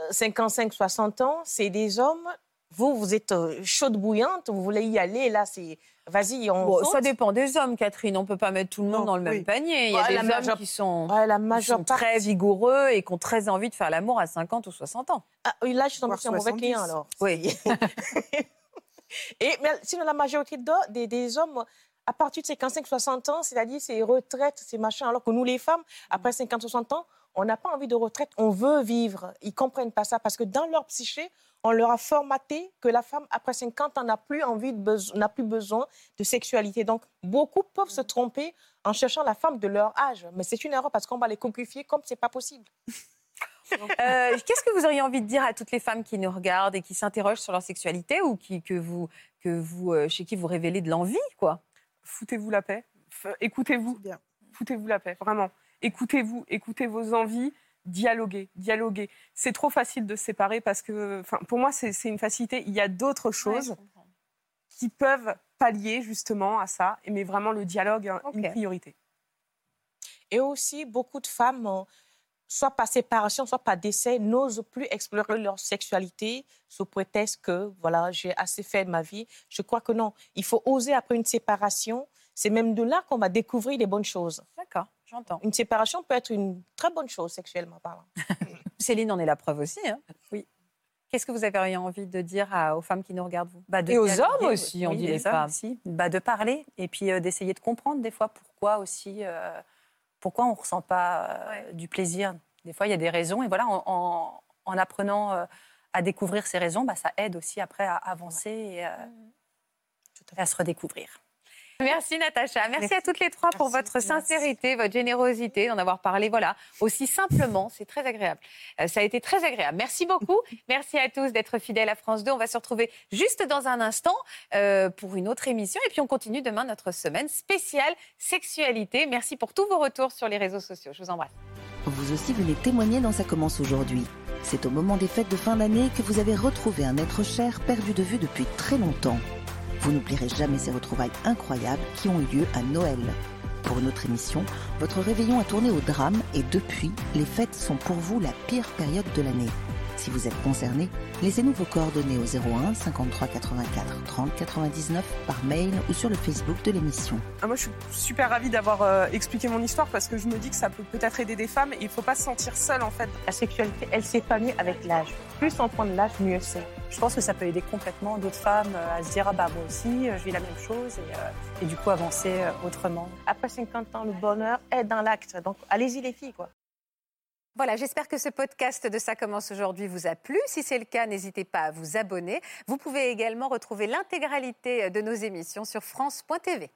euh, 55, 60 ans, c'est des hommes. Vous, vous êtes euh, chaude bouillante, vous voulez y aller, là, c'est. Vas-y, on. Bon, ça dépend des hommes, Catherine. On ne peut pas mettre tout le monde Non, dans le même panier. Il y a Ouais, des la hommes qui sont, Ouais, la qui sont très vigoureux et qui ont très envie de faire l'amour à 50 ou 60 ans. Ah, oui, là, je suis tombée sur un mauvais 70. client, alors. Oui. Et, mais sinon, la majorité de- des, des hommes, à partir de 55-60 ans, c'est-à-dire c'est retraite, c'est machin, alors que nous, les femmes, après 50-60 ans, on n'a pas envie de retraite, on veut vivre. Ils comprennent pas ça parce que dans leur psyché, on leur a formaté que la femme, après 50 ans, n'a plus envie, de n'a plus besoin de sexualité. Donc, beaucoup peuvent se tromper en cherchant la femme de leur âge. Mais c'est une erreur parce qu'on va les coquifier comme c'est pas possible. Euh, Qu'est-ce que vous auriez envie de dire à toutes les femmes qui nous regardent et qui s'interrogent sur leur sexualité ou qui, que vous, que vous, euh, chez qui vous révélez de l'envie, quoi? Foutez-vous la paix. Écoutez-vous. Foutez-vous la paix, vraiment. Écoutez-vous, écoutez vos envies, dialoguez, dialoguez. C'est trop facile de se séparer parce que, pour moi, c'est une facilité. Il y a d'autres choses qui peuvent pallier justement à ça, mais vraiment le dialogue, hein, une priorité. Et aussi, beaucoup de femmes, euh, soit par séparation, soit par décès, n'osent plus explorer leur sexualité sous prétexte que, voilà, j'ai assez fait de ma vie. Je crois que non. Il faut oser après une séparation. C'est même de là qu'on va découvrir les bonnes choses. D'accord, j'entends. Une séparation peut être une très bonne chose sexuellement parlant. Céline en est la preuve aussi. hein. Oui. Qu'est-ce que vous avez envie de dire à- aux femmes qui nous regardent, vous? Bah, de Et aux hommes aussi, on oui, dit les hommes femmes. aussi. Bah, de parler et puis euh, d'essayer de comprendre des fois pourquoi aussi, euh, pourquoi on ne ressent pas euh, du plaisir. Des fois, il y a des raisons et voilà, en, en- en apprenant à découvrir ces raisons, bah, ça aide aussi après à avancer et, et à se redécouvrir. Merci Natacha. Merci, Merci. à toutes les trois pour Merci. votre sincérité, votre générosité, d'en avoir parlé voilà, aussi simplement. C'est très agréable. Euh, ça a été très agréable. Merci beaucoup. Merci à tous d'être fidèles à France 2. On va se retrouver juste dans un instant euh, pour une autre émission. Et puis on continue demain notre semaine spéciale sexualité. Merci pour tous vos retours sur les réseaux sociaux. Je vous embrasse. Vous aussi venez témoigner dans Ça commence aujourd'hui. C'est au moment des fêtes de fin d'année que vous avez retrouvé un être cher perdu de vue depuis très longtemps. Vous n'oublierez jamais ces retrouvailles incroyables qui ont eu lieu à Noël. Pour une autre émission, votre réveillon a tourné au drame et depuis, les fêtes sont pour vous la pire période de l'année. Si vous êtes concerné, laissez-nous vos coordonnées au 01 53 84 30 99 par mail ou sur le Facebook de l'émission. Ah, moi, je suis super ravie d'avoir euh, expliqué mon histoire parce que je me dis que ça peut peut-être aider des femmes et il ne faut pas se sentir seule en fait. La sexualité, elle s'épanouit avec l'âge. Plus on prend de l'âge, mieux c'est. Je pense que ça peut aider complètement d'autres femmes euh, à se dire ah bah moi aussi euh, je vis la même chose et, euh, et du coup avancer autrement. Après 50 ans, le bonheur est dans l'acte. Donc allez-y les filles, quoi. Voilà, j'espère que ce podcast de Ça commence aujourd'hui vous a plu. Si c'est le cas, n'hésitez pas à vous abonner. Vous pouvez également retrouver l'intégralité de nos émissions sur France.tv.